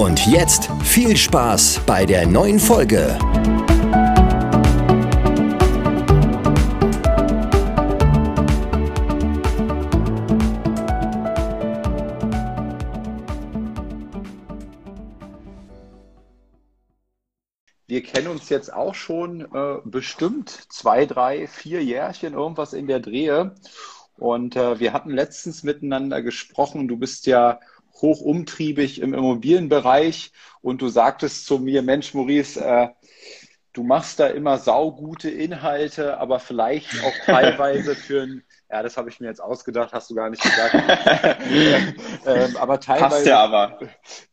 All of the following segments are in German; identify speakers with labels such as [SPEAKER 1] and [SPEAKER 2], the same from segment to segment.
[SPEAKER 1] Und jetzt viel Spaß bei der neuen Folge.
[SPEAKER 2] Wir kennen uns jetzt auch schon äh, bestimmt zwei, drei, vier Jährchen, irgendwas in der Drehe. Und äh, wir hatten letztens miteinander gesprochen. Du bist ja hoch umtriebig im Immobilienbereich. Und du sagtest zu mir, Mensch, Maurice, äh, du machst da immer saugute Inhalte, aber vielleicht auch teilweise für ein, ja, das habe ich mir jetzt ausgedacht, hast du gar nicht gesagt, ähm, aber teilweise, ja aber.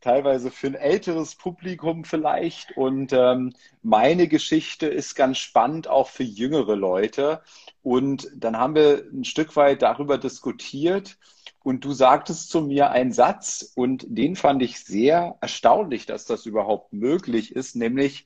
[SPEAKER 2] teilweise für ein älteres Publikum vielleicht. Und ähm, meine Geschichte ist ganz spannend auch für jüngere Leute. Und dann haben wir ein Stück weit darüber diskutiert, und du sagtest zu mir einen Satz und den fand ich sehr erstaunlich, dass das überhaupt möglich ist, nämlich,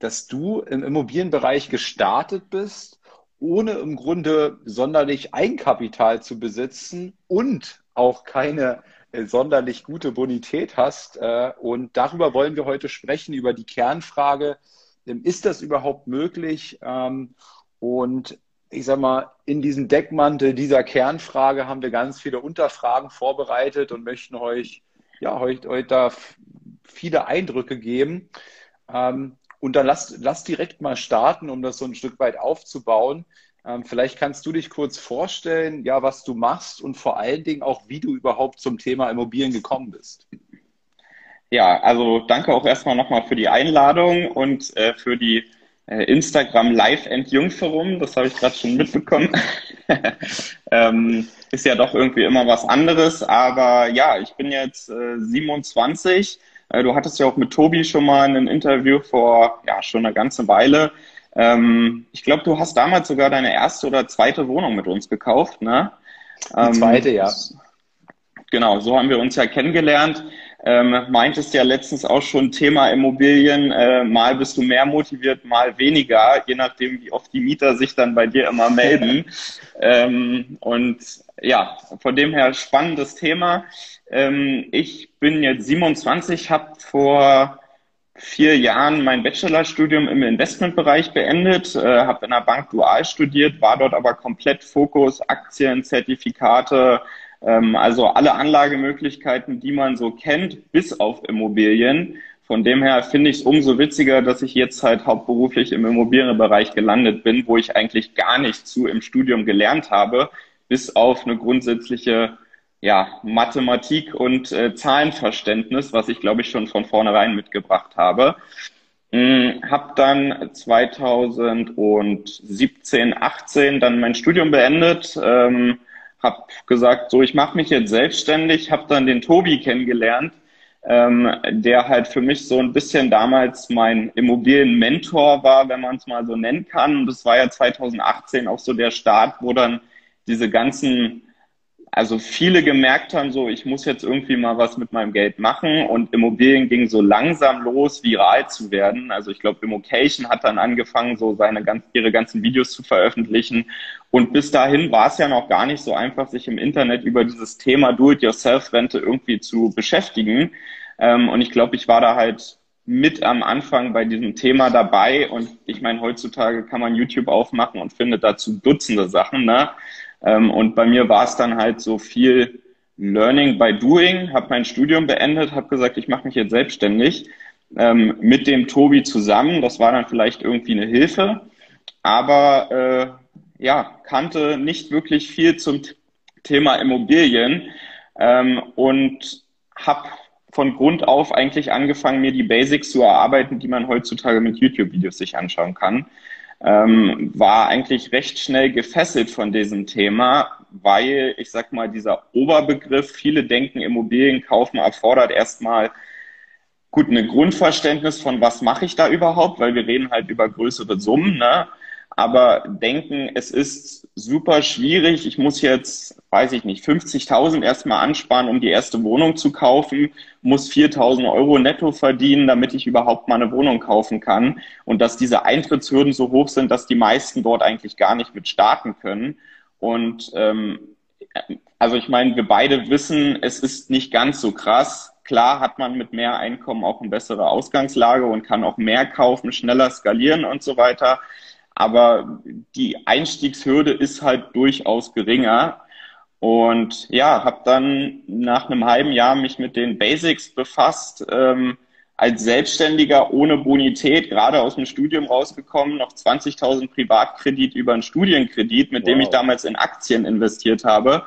[SPEAKER 2] dass du im Immobilienbereich gestartet bist, ohne im Grunde sonderlich Eigenkapital zu besitzen und auch keine äh, sonderlich gute Bonität hast. Äh, und darüber wollen wir heute sprechen, über die Kernfrage, ähm, ist das überhaupt möglich? Ähm, und ich sag mal, in diesem Deckmantel dieser Kernfrage haben wir ganz viele Unterfragen vorbereitet und möchten euch, ja, heute, heute da viele Eindrücke geben. Ähm, und dann lasst, lasst direkt mal starten, um das so ein Stück weit aufzubauen. Ähm, vielleicht kannst du dich kurz vorstellen, ja, was du machst und vor allen Dingen auch, wie du überhaupt zum Thema Immobilien gekommen bist.
[SPEAKER 3] Ja, also danke auch erstmal nochmal für die Einladung und äh, für die Instagram Live Entjungferum, das habe ich gerade schon mitbekommen. ähm, ist ja doch irgendwie immer was anderes, aber ja, ich bin jetzt äh, 27. Äh, du hattest ja auch mit Tobi schon mal ein Interview vor, ja, schon eine ganze Weile. Ähm, ich glaube, du hast damals sogar deine erste oder zweite Wohnung mit uns gekauft, ne?
[SPEAKER 2] Die zweite, ähm, ja.
[SPEAKER 3] Genau, so haben wir uns ja kennengelernt. Ähm, meintest ja letztens auch schon Thema Immobilien. Äh, mal bist du mehr motiviert, mal weniger, je nachdem, wie oft die Mieter sich dann bei dir immer melden. ähm, und ja, von dem her spannendes Thema. Ähm, ich bin jetzt 27, habe vor vier Jahren mein Bachelorstudium im Investmentbereich beendet, äh, habe in der Bank dual studiert, war dort aber komplett Fokus Aktien, Zertifikate, also alle Anlagemöglichkeiten, die man so kennt, bis auf Immobilien. Von dem her finde ich es umso witziger, dass ich jetzt halt hauptberuflich im Immobilienbereich gelandet bin, wo ich eigentlich gar nicht zu im Studium gelernt habe, bis auf eine grundsätzliche ja, Mathematik und äh, Zahlenverständnis, was ich glaube ich schon von vornherein mitgebracht habe. Hm, habe dann 2017, 18 dann mein Studium beendet. Ähm, habe gesagt, so ich mache mich jetzt selbstständig, habe dann den Tobi kennengelernt, ähm, der halt für mich so ein bisschen damals mein Immobilienmentor war, wenn man es mal so nennen kann. Und das war ja 2018 auch so der Start, wo dann diese ganzen also viele gemerkt haben, so ich muss jetzt irgendwie mal was mit meinem Geld machen und Immobilien ging so langsam los, viral zu werden. Also ich glaube, Immocation hat dann angefangen, so seine ganz, ihre ganzen Videos zu veröffentlichen. Und bis dahin war es ja noch gar nicht so einfach, sich im Internet über dieses Thema Do-it-yourself-Rente irgendwie zu beschäftigen. Ähm, und ich glaube, ich war da halt mit am Anfang bei diesem Thema dabei. Und ich meine, heutzutage kann man YouTube aufmachen und findet dazu Dutzende Sachen. Ne? Ähm, und bei mir war es dann halt so viel Learning by Doing, habe mein Studium beendet, habe gesagt, ich mache mich jetzt selbstständig ähm, mit dem Tobi zusammen. Das war dann vielleicht irgendwie eine Hilfe, aber äh, ja, kannte nicht wirklich viel zum Thema Immobilien. Ähm, und habe von Grund auf eigentlich angefangen, mir die Basics zu erarbeiten, die man heutzutage mit YouTube-Videos sich anschauen kann ähm, war eigentlich recht schnell gefesselt von diesem Thema, weil ich sag mal, dieser Oberbegriff, viele denken, Immobilien kaufen erfordert erstmal gut, ein Grundverständnis von was mache ich da überhaupt, weil wir reden halt über größere Summen, ne? aber denken, es ist super schwierig. Ich muss jetzt, weiß ich nicht, 50.000 erstmal ansparen, um die erste Wohnung zu kaufen, muss 4.000 Euro netto verdienen, damit ich überhaupt mal eine Wohnung kaufen kann. Und dass diese Eintrittshürden so hoch sind, dass die meisten dort eigentlich gar nicht mit starten können. Und ähm, also ich meine, wir beide wissen, es ist nicht ganz so krass. Klar hat man mit mehr Einkommen auch eine bessere Ausgangslage und kann auch mehr kaufen, schneller skalieren und so weiter aber die Einstiegshürde ist halt durchaus geringer. Und ja, habe dann nach einem halben Jahr mich mit den Basics befasst, ähm, als Selbstständiger ohne Bonität, gerade aus dem Studium rausgekommen, noch 20.000 Privatkredit über einen Studienkredit, mit wow. dem ich damals in Aktien investiert habe.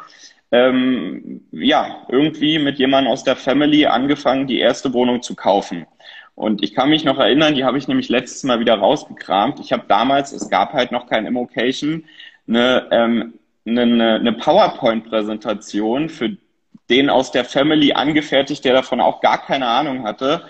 [SPEAKER 3] Ähm, ja, irgendwie mit jemandem aus der Family angefangen, die erste Wohnung zu kaufen. Und ich kann mich noch erinnern, die habe ich nämlich letztes Mal wieder rausgekramt. Ich habe damals, es gab halt noch kein Immocation, eine, ähm, eine, eine PowerPoint-Präsentation für den aus der Family angefertigt, der davon auch gar keine Ahnung hatte.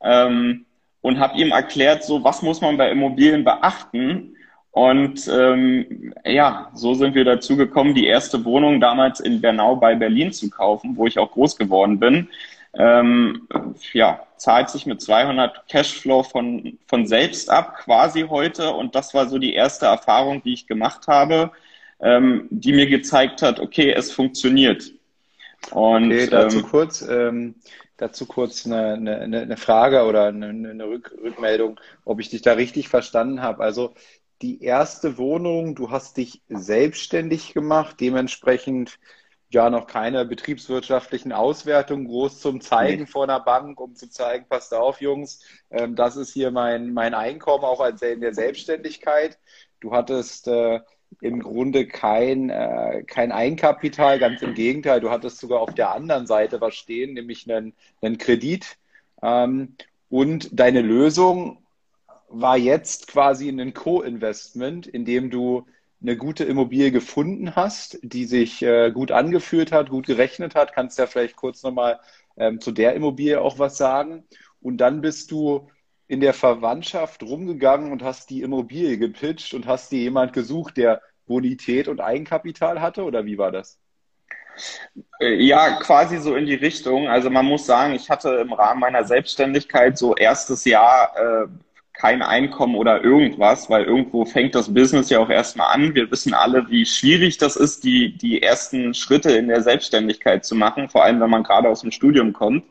[SPEAKER 3] Ähm, und habe ihm erklärt, so was muss man bei Immobilien beachten. Und ähm, ja, so sind wir dazu gekommen, die erste Wohnung damals in Bernau bei Berlin zu kaufen, wo ich auch groß geworden bin ähm, ja, zahlt sich mit 200 Cashflow von, von selbst ab, quasi heute. Und das war so die erste Erfahrung, die ich gemacht habe, ähm, die mir gezeigt hat, okay, es funktioniert.
[SPEAKER 2] Und, okay, dazu ähm, kurz, ähm, dazu kurz eine, eine, eine Frage oder eine, eine Rück, Rückmeldung, ob ich dich da richtig verstanden habe. Also die erste Wohnung, du hast dich selbstständig gemacht, dementsprechend ja noch keine betriebswirtschaftlichen Auswertungen groß zum Zeigen nee. vor einer Bank, um zu zeigen, passt auf, Jungs, ähm, das ist hier mein, mein Einkommen auch als in der Selbstständigkeit. Du hattest äh, im Grunde kein, äh, kein Eigenkapital, ganz im Gegenteil, du hattest sogar auf der anderen Seite was stehen, nämlich einen, einen Kredit. Ähm, und deine Lösung war jetzt quasi ein Co-Investment, in dem du eine gute Immobilie gefunden hast, die sich äh, gut angefühlt hat, gut gerechnet hat, kannst du ja vielleicht kurz nochmal ähm, zu der Immobilie auch was sagen. Und dann bist du in der Verwandtschaft rumgegangen und hast die Immobilie gepitcht und hast dir jemand gesucht, der Bonität und Eigenkapital hatte oder wie war das?
[SPEAKER 3] Äh, ja, quasi so in die Richtung. Also man muss sagen, ich hatte im Rahmen meiner Selbstständigkeit so erstes Jahr äh, kein Einkommen oder irgendwas, weil irgendwo fängt das Business ja auch erstmal an. Wir wissen alle, wie schwierig das ist, die, die ersten Schritte in der Selbstständigkeit zu machen, vor allem wenn man gerade aus dem Studium kommt.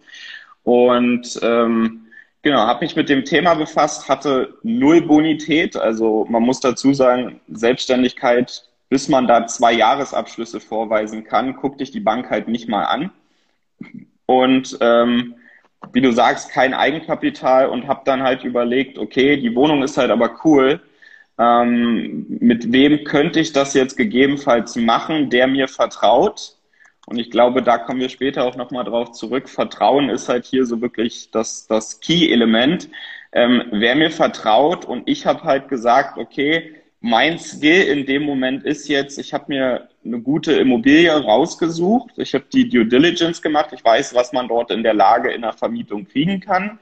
[SPEAKER 3] Und ähm, genau, habe mich mit dem Thema befasst, hatte null Bonität. Also man muss dazu sagen, Selbstständigkeit, bis man da zwei Jahresabschlüsse vorweisen kann, guckt dich die Bank halt nicht mal an. Und ähm, wie du sagst, kein Eigenkapital und habe dann halt überlegt, okay, die Wohnung ist halt aber cool. Ähm, mit wem könnte ich das jetzt gegebenenfalls machen, der mir vertraut? Und ich glaube, da kommen wir später auch nochmal drauf zurück. Vertrauen ist halt hier so wirklich das, das Key-Element. Ähm, wer mir vertraut und ich habe halt gesagt, okay, mein Skill in dem Moment ist jetzt, ich habe mir eine gute Immobilie rausgesucht. Ich habe die Due Diligence gemacht. Ich weiß, was man dort in der Lage in der Vermietung kriegen kann.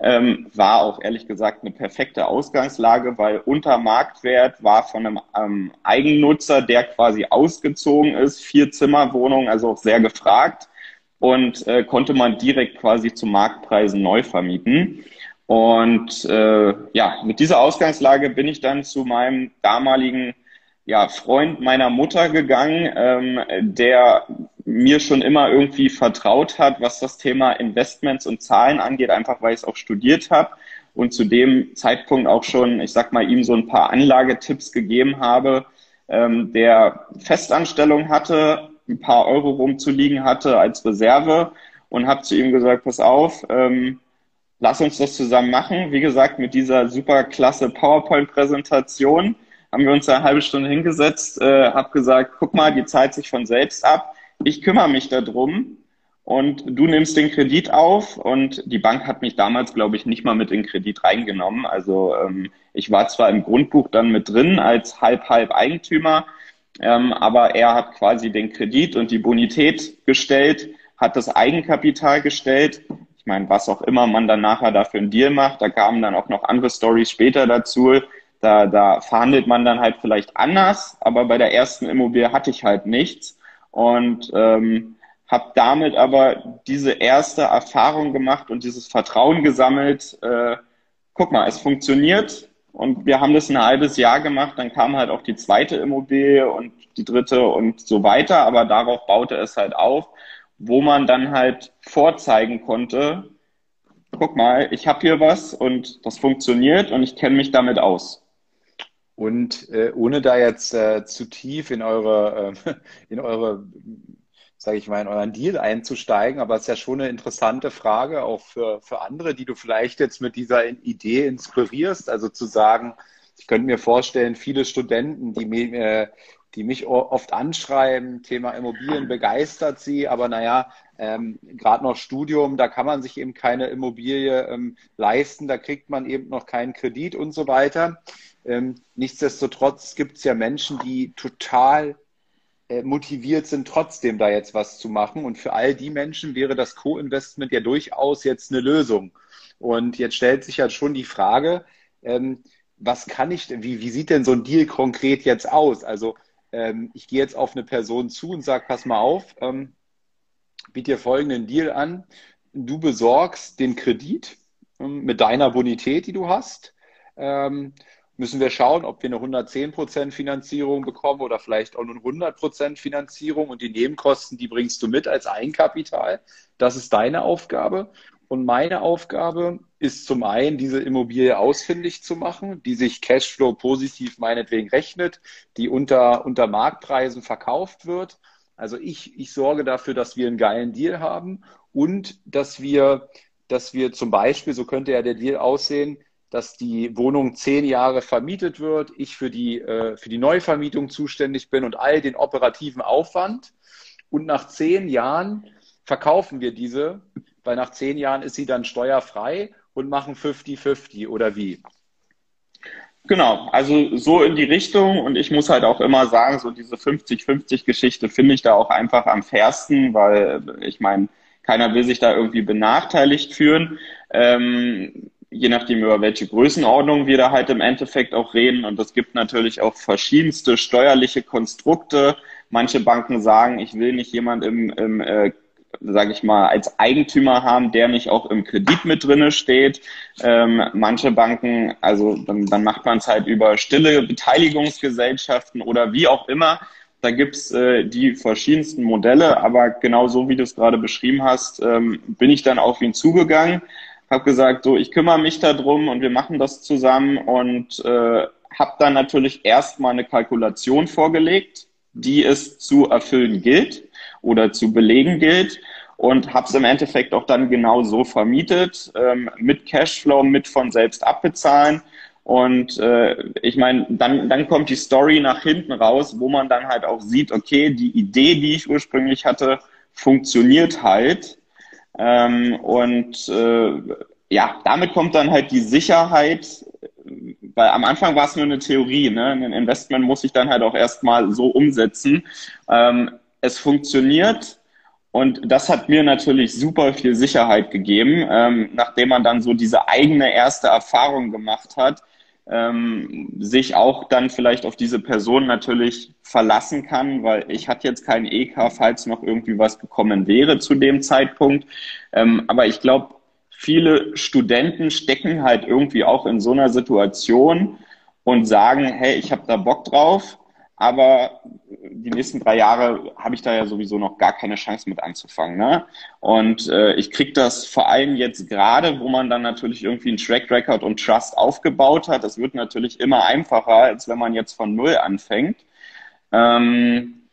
[SPEAKER 3] Ähm, war auch ehrlich gesagt eine perfekte Ausgangslage, weil unter Marktwert war von einem ähm, Eigennutzer, der quasi ausgezogen ist, vier Zimmerwohnung, also auch sehr gefragt und äh, konnte man direkt quasi zu Marktpreisen neu vermieten. Und äh, ja, mit dieser Ausgangslage bin ich dann zu meinem damaligen ja, Freund meiner Mutter gegangen, ähm, der mir schon immer irgendwie vertraut hat, was das Thema Investments und Zahlen angeht, einfach weil ich es auch studiert habe und zu dem Zeitpunkt auch schon, ich sag mal, ihm so ein paar Anlagetipps gegeben habe, ähm, der Festanstellung hatte, ein paar Euro rumzuliegen hatte als Reserve und habe zu ihm gesagt, pass auf, ähm, lass uns das zusammen machen. Wie gesagt, mit dieser super klasse PowerPoint-Präsentation haben wir uns eine halbe Stunde hingesetzt, äh, habe gesagt, guck mal, die zahlt sich von selbst ab. Ich kümmere mich darum und du nimmst den Kredit auf und die Bank hat mich damals, glaube ich, nicht mal mit in den Kredit reingenommen. Also ähm, ich war zwar im Grundbuch dann mit drin als halb-halb Eigentümer, ähm, aber er hat quasi den Kredit und die Bonität gestellt, hat das Eigenkapital gestellt ich meine, was auch immer man dann nachher dafür einen Deal macht, da kamen dann auch noch andere Stories später dazu. Da, da verhandelt man dann halt vielleicht anders, aber bei der ersten Immobilie hatte ich halt nichts und ähm, habe damit aber diese erste Erfahrung gemacht und dieses Vertrauen gesammelt. Äh, guck mal, es funktioniert und wir haben das ein halbes Jahr gemacht. Dann kam halt auch die zweite Immobilie und die dritte und so weiter. Aber darauf baute es halt auf, wo man dann halt vorzeigen konnte, guck mal, ich habe hier was und das funktioniert und ich kenne mich damit aus.
[SPEAKER 2] Und äh, ohne da jetzt äh, zu tief in eure, äh, in eure, sage ich mal, in euren Deal einzusteigen, aber es ist ja schon eine interessante Frage auch für, für andere, die du vielleicht jetzt mit dieser Idee inspirierst. Also zu sagen, ich könnte mir vorstellen, viele Studenten, die, äh, die mich oft anschreiben, Thema Immobilien begeistert sie, aber naja, ähm, gerade noch Studium, da kann man sich eben keine Immobilie ähm, leisten, da kriegt man eben noch keinen Kredit und so weiter. Ähm, nichtsdestotrotz gibt es ja Menschen, die total äh, motiviert sind, trotzdem da jetzt was zu machen. Und für all die Menschen wäre das Co-Investment ja durchaus jetzt eine Lösung. Und jetzt stellt sich ja schon die Frage, ähm, was kann ich, wie, wie sieht denn so ein Deal konkret jetzt aus? Also ähm, ich gehe jetzt auf eine Person zu und sage, pass mal auf, ähm, biete dir folgenden Deal an. Du besorgst den Kredit ähm, mit deiner Bonität, die du hast. Ähm, müssen wir schauen, ob wir eine 110% Finanzierung bekommen oder vielleicht auch nur 100% Finanzierung und die Nebenkosten, die bringst du mit als Eigenkapital. Das ist deine Aufgabe. Und meine Aufgabe ist zum einen, diese Immobilie ausfindig zu machen, die sich Cashflow positiv meinetwegen rechnet, die unter, unter Marktpreisen verkauft wird. Also ich, ich sorge dafür, dass wir einen geilen Deal haben und dass wir, dass wir zum Beispiel, so könnte ja der Deal aussehen, dass die Wohnung zehn Jahre vermietet wird, ich für die, äh, für die Neuvermietung zuständig bin und all den operativen Aufwand. Und nach zehn Jahren verkaufen wir diese weil nach zehn Jahren ist sie dann steuerfrei und machen 50-50 oder wie?
[SPEAKER 3] Genau, also so in die Richtung und ich muss halt auch immer sagen, so diese 50-50-Geschichte finde ich da auch einfach am fairsten, weil ich meine, keiner will sich da irgendwie benachteiligt führen. Ähm, je nachdem, über welche Größenordnung wir da halt im Endeffekt auch reden. Und es gibt natürlich auch verschiedenste steuerliche Konstrukte. Manche Banken sagen, ich will nicht jemand im, im äh, sage ich mal, als Eigentümer haben, der nicht auch im Kredit mit drinne steht. Ähm, manche Banken, also dann, dann macht man es halt über stille Beteiligungsgesellschaften oder wie auch immer. Da gibt's äh, die verschiedensten Modelle, aber genau so wie du es gerade beschrieben hast, ähm, bin ich dann auf ihn zugegangen, habe gesagt, so ich kümmere mich darum und wir machen das zusammen und äh, habe dann natürlich erstmal eine Kalkulation vorgelegt, die es zu erfüllen gilt oder zu belegen gilt und habe es im Endeffekt auch dann genau so vermietet, ähm, mit Cashflow, mit von selbst abbezahlen. Und äh, ich meine, dann, dann kommt die Story nach hinten raus, wo man dann halt auch sieht, okay, die Idee, die ich ursprünglich hatte, funktioniert halt. Ähm, und äh, ja, damit kommt dann halt die Sicherheit, weil am Anfang war es nur eine Theorie, ne? Ein Investment muss ich dann halt auch erstmal so umsetzen. Ähm, es funktioniert und das hat mir natürlich super viel Sicherheit gegeben, ähm, nachdem man dann so diese eigene erste Erfahrung gemacht hat, ähm, sich auch dann vielleicht auf diese Person natürlich verlassen kann, weil ich hatte jetzt keinen EK, falls noch irgendwie was gekommen wäre zu dem Zeitpunkt. Ähm, aber ich glaube, viele Studenten stecken halt irgendwie auch in so einer Situation und sagen, hey, ich habe da Bock drauf, aber die nächsten drei Jahre habe ich da ja sowieso noch gar keine Chance mit anzufangen. Ne? Und äh, ich kriege das vor allem jetzt gerade, wo man dann natürlich irgendwie einen Track Record und Trust aufgebaut hat. Das wird natürlich immer einfacher, als wenn man jetzt von Null anfängt. Ähm,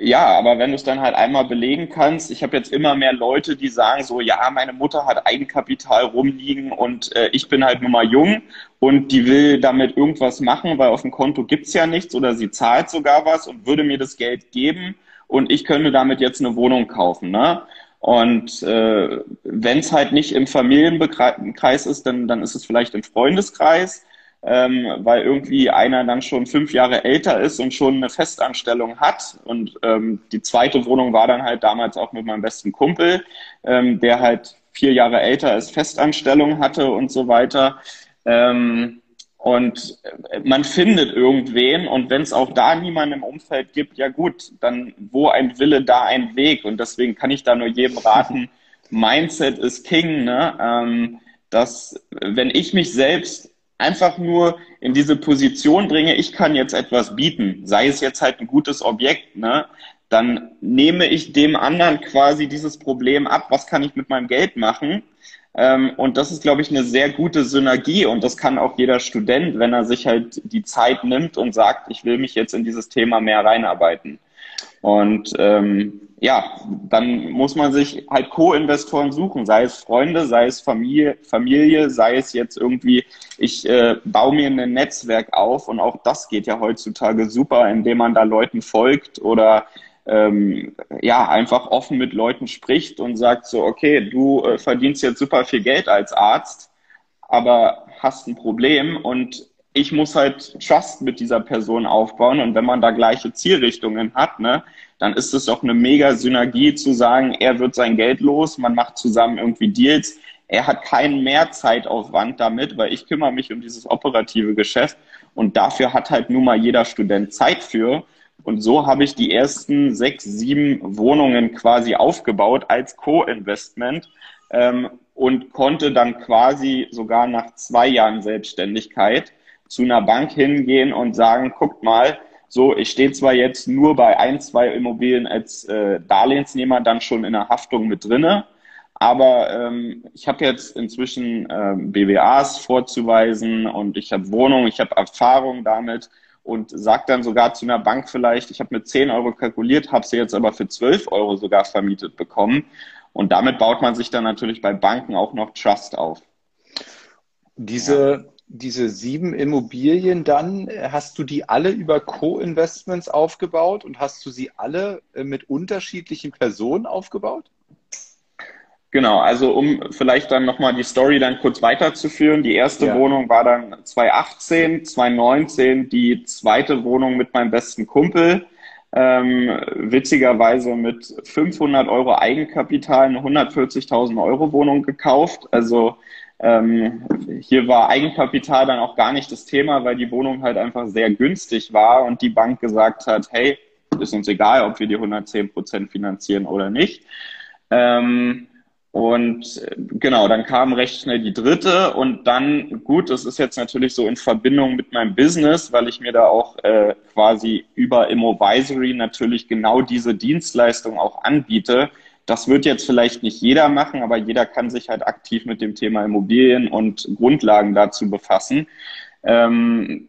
[SPEAKER 3] ja, aber wenn du es dann halt einmal belegen kannst, ich habe jetzt immer mehr Leute, die sagen so, ja, meine Mutter hat Eigenkapital rumliegen und äh, ich bin halt nur mal jung und die will damit irgendwas machen, weil auf dem Konto gibt's ja nichts oder sie zahlt sogar was und würde mir das Geld geben und ich könnte damit jetzt eine Wohnung kaufen. Ne? Und äh, wenn es halt nicht im Familienkreis ist, dann, dann ist es vielleicht im Freundeskreis ähm, weil irgendwie einer dann schon fünf Jahre älter ist und schon eine Festanstellung hat. Und ähm, die zweite Wohnung war dann halt damals auch mit meinem besten Kumpel, ähm, der halt vier Jahre älter ist, Festanstellung hatte und so weiter. Ähm, und man findet irgendwen und wenn es auch da niemanden im Umfeld gibt, ja gut, dann wo ein Wille, da ein Weg. Und deswegen kann ich da nur jedem raten, Mindset ist King, ne? Ähm, dass wenn ich mich selbst einfach nur in diese Position bringe, ich kann jetzt etwas bieten, sei es jetzt halt ein gutes Objekt, ne? Dann nehme ich dem anderen quasi dieses Problem ab, was kann ich mit meinem Geld machen? Ähm, und das ist, glaube ich, eine sehr gute Synergie und das kann auch jeder Student, wenn er sich halt die Zeit nimmt und sagt, ich will mich jetzt in dieses Thema mehr reinarbeiten. Und ähm, ja, dann muss man sich halt Co-Investoren suchen, sei es Freunde, sei es Familie, Familie, sei es jetzt irgendwie, ich äh, baue mir ein Netzwerk auf und auch das geht ja heutzutage super, indem man da Leuten folgt oder ähm, ja, einfach offen mit Leuten spricht und sagt so, okay, du äh, verdienst jetzt super viel Geld als Arzt, aber hast ein Problem und ich muss halt Trust mit dieser Person aufbauen und wenn man da gleiche Zielrichtungen hat, ne, dann ist es doch eine mega Synergie zu sagen, er wird sein Geld los, man macht zusammen irgendwie Deals. Er hat keinen Mehrzeitaufwand damit, weil ich kümmere mich um dieses operative Geschäft und dafür hat halt nun mal jeder Student Zeit für. Und so habe ich die ersten sechs, sieben Wohnungen quasi aufgebaut als Co-Investment ähm, und konnte dann quasi sogar nach zwei Jahren Selbstständigkeit zu einer Bank hingehen und sagen, guckt mal, so, ich stehe zwar jetzt nur bei ein, zwei Immobilien als äh, Darlehensnehmer dann schon in der Haftung mit drinne, aber ähm, ich habe jetzt inzwischen ähm, BWAs vorzuweisen und ich habe Wohnung, ich habe Erfahrung damit und sage dann sogar zu einer Bank vielleicht, ich habe mit 10 Euro kalkuliert, habe sie jetzt aber für 12 Euro sogar vermietet bekommen. Und damit baut man sich dann natürlich bei Banken auch noch Trust auf.
[SPEAKER 2] Diese, diese sieben Immobilien dann, hast du die alle über Co-Investments aufgebaut und hast du sie alle äh, mit unterschiedlichen Personen aufgebaut?
[SPEAKER 3] Genau, also um vielleicht dann nochmal die Story dann kurz weiterzuführen. Die erste ja. Wohnung war dann 2018, 2019 die zweite Wohnung mit meinem besten Kumpel. Ähm, witzigerweise mit 500 Euro Eigenkapital eine 140.000 Euro Wohnung gekauft. Also ähm, hier war Eigenkapital dann auch gar nicht das Thema, weil die Wohnung halt einfach sehr günstig war und die Bank gesagt hat, hey, ist uns egal, ob wir die 110 Prozent finanzieren oder nicht. Ähm, und äh, genau, dann kam recht schnell die dritte und dann, gut, das ist jetzt natürlich so in Verbindung mit meinem Business, weil ich mir da auch äh, quasi über Immovisory natürlich genau diese Dienstleistung auch anbiete. Das wird jetzt vielleicht nicht jeder machen, aber jeder kann sich halt aktiv mit dem Thema Immobilien und Grundlagen dazu befassen. Ähm,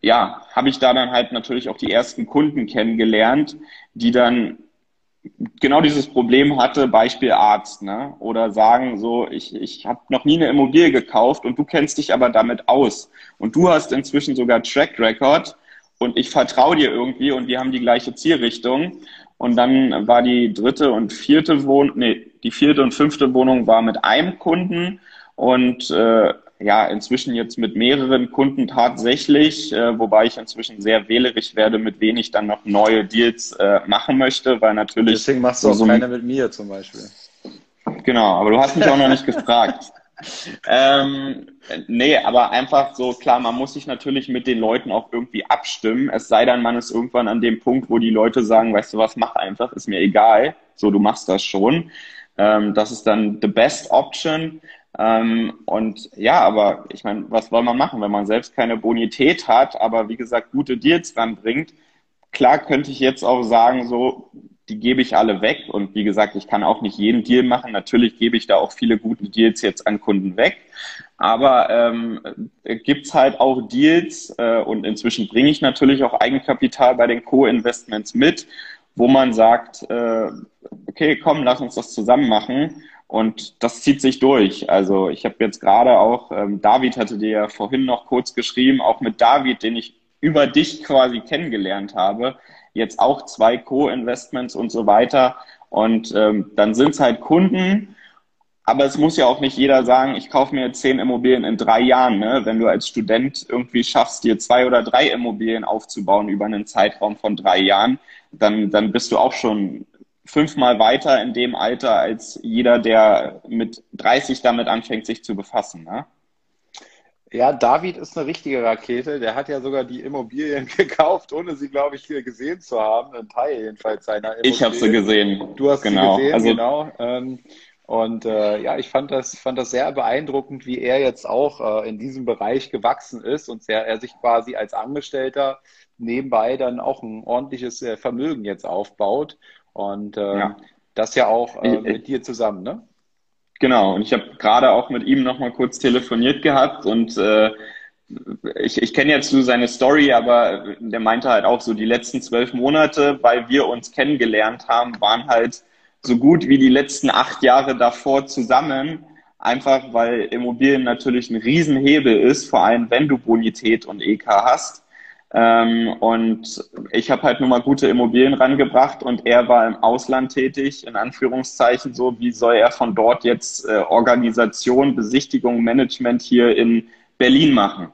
[SPEAKER 3] ja, habe ich da dann halt natürlich auch die ersten Kunden kennengelernt, die dann genau dieses Problem hatte, Beispiel Arzt, ne? Oder sagen so, ich, ich habe noch nie eine Immobilie gekauft und du kennst dich aber damit aus. Und du hast inzwischen sogar Track Record und ich vertraue dir irgendwie und wir haben die gleiche Zielrichtung. Und dann war die dritte und vierte Wohnung, nee, die vierte und fünfte Wohnung war mit einem Kunden und äh, ja, inzwischen jetzt mit mehreren Kunden tatsächlich, äh, wobei ich inzwischen sehr wählerisch werde, mit wen ich dann noch neue Deals äh, machen möchte, weil natürlich.
[SPEAKER 2] Deswegen machst du auch so keine mit mir zum Beispiel.
[SPEAKER 3] Genau, aber du hast mich auch noch nicht gefragt. Ähm, nee, aber einfach so, klar, man muss sich natürlich mit den Leuten auch irgendwie abstimmen. Es sei denn, man ist irgendwann an dem Punkt, wo die Leute sagen, weißt du was, mach einfach, ist mir egal. So, du machst das schon. Ähm, das ist dann the best option. Ähm, und ja, aber ich meine, was soll man machen, wenn man selbst keine Bonität hat, aber wie gesagt, gute Deals ranbringt? Klar könnte ich jetzt auch sagen, so, die gebe ich alle weg. Und wie gesagt, ich kann auch nicht jeden Deal machen. Natürlich gebe ich da auch viele gute Deals jetzt an Kunden weg. Aber ähm, gibt halt auch Deals äh, und inzwischen bringe ich natürlich auch Eigenkapital bei den Co-Investments mit, wo man sagt, äh, okay, komm, lass uns das zusammen machen. Und das zieht sich durch. Also ich habe jetzt gerade auch, ähm, David hatte dir ja vorhin noch kurz geschrieben, auch mit David, den ich über dich quasi kennengelernt habe, jetzt auch zwei Co-Investments und so weiter. Und ähm, dann sind es halt Kunden, aber es muss ja auch nicht jeder sagen, ich kaufe mir zehn Immobilien in drei Jahren. Ne? Wenn du als Student irgendwie schaffst, dir zwei oder drei Immobilien aufzubauen über einen Zeitraum von drei Jahren, dann, dann bist du auch schon fünfmal weiter in dem Alter als jeder, der mit 30 damit anfängt, sich zu befassen. Ne?
[SPEAKER 2] Ja, David ist eine richtige Rakete. Der hat ja sogar die Immobilien gekauft, ohne sie, glaube ich, gesehen zu haben. Ein Teil jedenfalls seiner
[SPEAKER 3] Immobilien. Ich habe sie gesehen.
[SPEAKER 2] Du hast genau. sie gesehen, also, genau. Ähm, und äh, ja, ich fand das, fand das sehr beeindruckend, wie er jetzt auch äh, in diesem Bereich gewachsen ist und sehr, er sich quasi als Angestellter nebenbei dann auch ein ordentliches äh, Vermögen jetzt aufbaut. Und äh, ja. das ja auch äh, mit dir zusammen, ne?
[SPEAKER 3] Genau, und ich habe gerade auch mit ihm nochmal kurz telefoniert gehabt und äh, ich, ich kenne jetzt so seine Story, aber der meinte halt auch so, die letzten zwölf Monate, weil wir uns kennengelernt haben, waren halt so gut wie die letzten acht Jahre davor zusammen. Einfach weil Immobilien natürlich ein Riesenhebel ist, vor allem wenn du Bonität und EK hast. Ähm, und ich habe halt nur mal gute Immobilien rangebracht und er war im Ausland tätig, in Anführungszeichen so. Wie soll er von dort jetzt äh, Organisation, Besichtigung, Management hier in Berlin machen?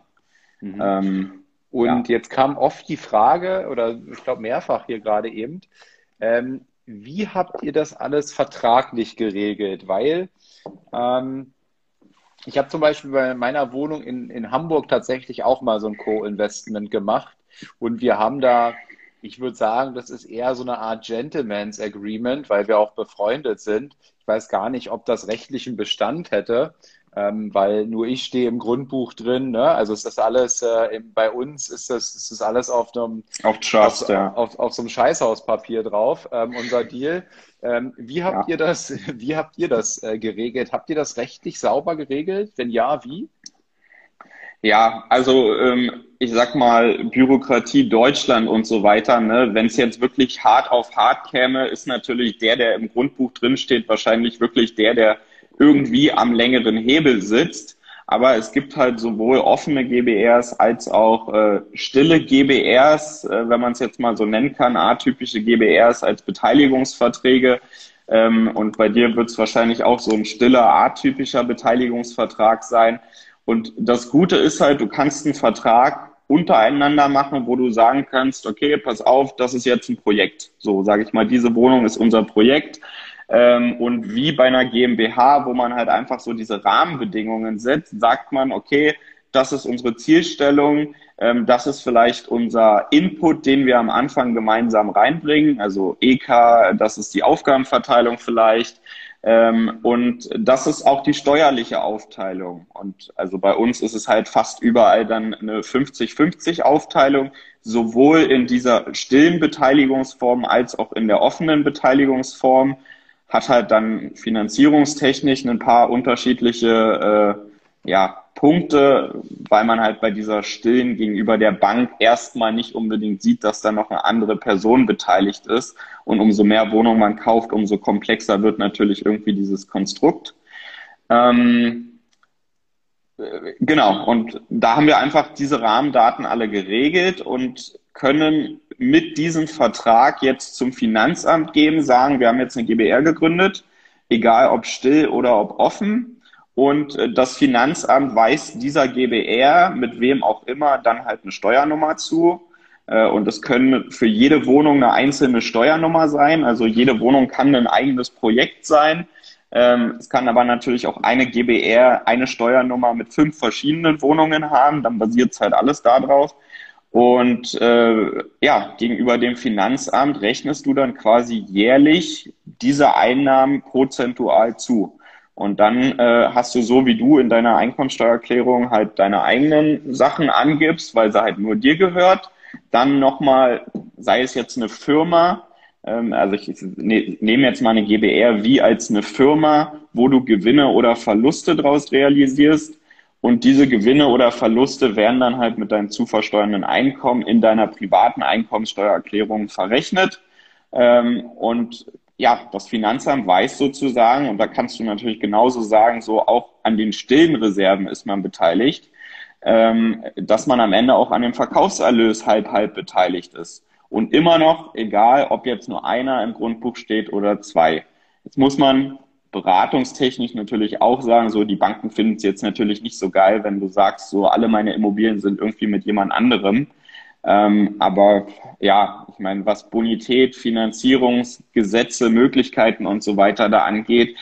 [SPEAKER 2] Mhm. Ähm, und ja. jetzt kam oft die Frage, oder ich glaube mehrfach hier gerade eben, ähm, wie habt ihr das alles vertraglich geregelt? Weil ähm, ich habe zum Beispiel bei meiner Wohnung in, in Hamburg tatsächlich auch mal so ein Co-Investment gemacht und wir haben da, ich würde sagen, das ist eher so eine Art Gentleman's Agreement, weil wir auch befreundet sind. Ich weiß gar nicht, ob das rechtlichen Bestand hätte, ähm, weil nur ich stehe im Grundbuch drin. Ne? Also ist das alles, äh, bei uns ist das, ist das alles auf einem
[SPEAKER 3] auf, Trust,
[SPEAKER 2] auf, ja. auf, auf so einem Scheißhauspapier drauf, ähm, unser Deal. Ähm, wie habt ja. ihr das, wie habt ihr das äh, geregelt? Habt ihr das rechtlich sauber geregelt? Wenn ja, wie?
[SPEAKER 3] Ja, also ähm, ich sag mal, Bürokratie Deutschland und so weiter, ne? wenn es jetzt wirklich hart auf hart käme, ist natürlich der, der im Grundbuch drinsteht, wahrscheinlich wirklich der, der irgendwie am längeren Hebel sitzt. Aber es gibt halt sowohl offene GBRs als auch äh, stille GBRs, äh, wenn man es jetzt mal so nennen kann, atypische GBRs als Beteiligungsverträge. Ähm, und bei dir wird es wahrscheinlich auch so ein stiller, atypischer Beteiligungsvertrag sein. Und das Gute ist halt, du kannst einen Vertrag untereinander machen, wo du sagen kannst, okay, pass auf, das ist jetzt ein Projekt. So sage ich mal, diese Wohnung ist unser Projekt. Ähm, und wie bei einer GmbH, wo man halt einfach so diese Rahmenbedingungen setzt, sagt man, okay, das ist unsere Zielstellung, ähm, das ist vielleicht unser Input, den wir am Anfang gemeinsam reinbringen, also EK, das ist die Aufgabenverteilung vielleicht. Ähm, und das ist auch die steuerliche Aufteilung. Und also bei uns ist es halt fast überall dann eine 50-50 Aufteilung, sowohl in dieser stillen Beteiligungsform als auch in der offenen Beteiligungsform hat halt dann finanzierungstechnisch ein paar unterschiedliche äh, ja, Punkte, weil man halt bei dieser Stillen gegenüber der Bank erstmal nicht unbedingt sieht, dass da noch eine andere Person beteiligt ist. Und umso mehr Wohnungen man kauft, umso komplexer wird natürlich irgendwie dieses Konstrukt. Ähm, äh, genau, und da haben wir einfach diese Rahmendaten alle geregelt und können mit diesem Vertrag jetzt zum Finanzamt geben, sagen, wir haben jetzt eine GBR gegründet, egal ob still oder ob offen. Und äh, das Finanzamt weist dieser GBR mit wem auch immer dann halt eine Steuernummer zu. Äh, und es können für jede Wohnung eine einzelne Steuernummer sein. Also jede Wohnung kann ein eigenes Projekt sein. Ähm, es kann aber natürlich auch eine GBR, eine Steuernummer mit fünf verschiedenen Wohnungen haben. Dann basiert es halt alles darauf. Und äh, ja, gegenüber dem Finanzamt rechnest du dann quasi jährlich diese Einnahmen prozentual zu. Und dann äh, hast du so wie du in deiner Einkommensteuererklärung halt deine eigenen Sachen angibst, weil sie halt nur dir gehört. Dann nochmal, sei es jetzt eine Firma, ähm, also ich, ne, nehme jetzt mal eine GBR wie als eine Firma, wo du Gewinne oder Verluste draus realisierst und diese Gewinne oder Verluste werden dann halt mit deinem zu versteuernden Einkommen in deiner privaten Einkommenssteuererklärung verrechnet. Ähm, und ja, das Finanzamt weiß sozusagen, und da kannst du natürlich genauso sagen, so auch an den stillen Reserven ist man beteiligt, ähm, dass man am Ende auch an dem Verkaufserlös halb halb beteiligt ist. Und immer noch, egal ob jetzt nur einer im Grundbuch steht oder zwei. Jetzt muss man beratungstechnisch natürlich auch sagen, so die Banken finden es jetzt natürlich nicht so geil, wenn du sagst, so alle meine Immobilien sind irgendwie mit jemand anderem. Ähm, aber ja, ich meine, was Bonität, Finanzierungsgesetze, Möglichkeiten und so weiter da angeht,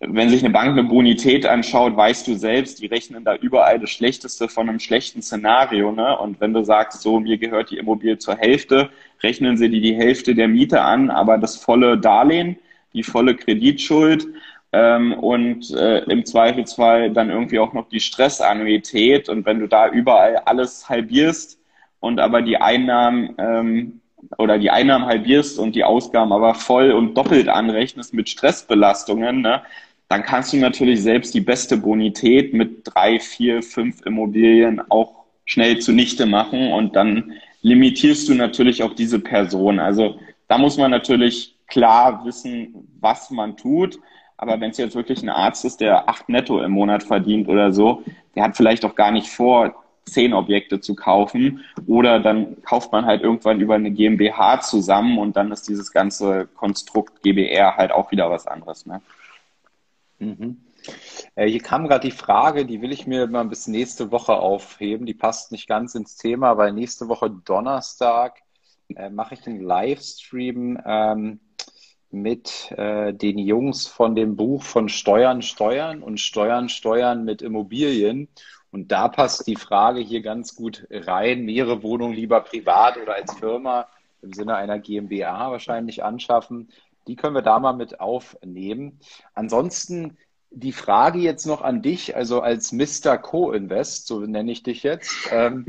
[SPEAKER 3] wenn sich eine Bank eine Bonität anschaut, weißt du selbst, die rechnen da überall das Schlechteste von einem schlechten Szenario. Ne? Und wenn du sagst, so, mir gehört die Immobilie zur Hälfte, rechnen sie dir die Hälfte der Miete an, aber das volle Darlehen, die volle Kreditschuld ähm, und äh, im Zweifelsfall dann irgendwie auch noch die Stressannuität. Und wenn du da überall alles halbierst und aber die Einnahmen ähm, oder die Einnahmen halbierst und die Ausgaben aber voll und doppelt anrechnest mit Stressbelastungen, ne, dann kannst du natürlich selbst die beste Bonität mit drei, vier, fünf Immobilien auch schnell zunichte machen und dann limitierst du natürlich auch diese Person. Also da muss man natürlich klar wissen, was man tut. Aber wenn es jetzt wirklich ein Arzt ist, der acht netto im Monat verdient oder so, der hat vielleicht auch gar nicht vor, zehn Objekte zu kaufen. Oder dann kauft man halt irgendwann über eine GmbH zusammen und dann ist dieses ganze Konstrukt GBR halt auch wieder was anderes. Ne?
[SPEAKER 2] Mhm. Äh, hier kam gerade die Frage, die will ich mir mal bis nächste Woche aufheben. Die passt nicht ganz ins Thema, weil nächste Woche Donnerstag äh, mache ich einen Livestream ähm, mit äh, den Jungs von dem Buch von Steuern, Steuern und Steuern, Steuern mit Immobilien. Und da passt die Frage hier ganz gut rein. Mehrere Wohnungen lieber privat oder als Firma im Sinne einer GmbH wahrscheinlich anschaffen. Die können wir da mal mit aufnehmen. Ansonsten die Frage jetzt noch an dich, also als Mr. Co-Invest, so nenne ich dich jetzt. Ähm,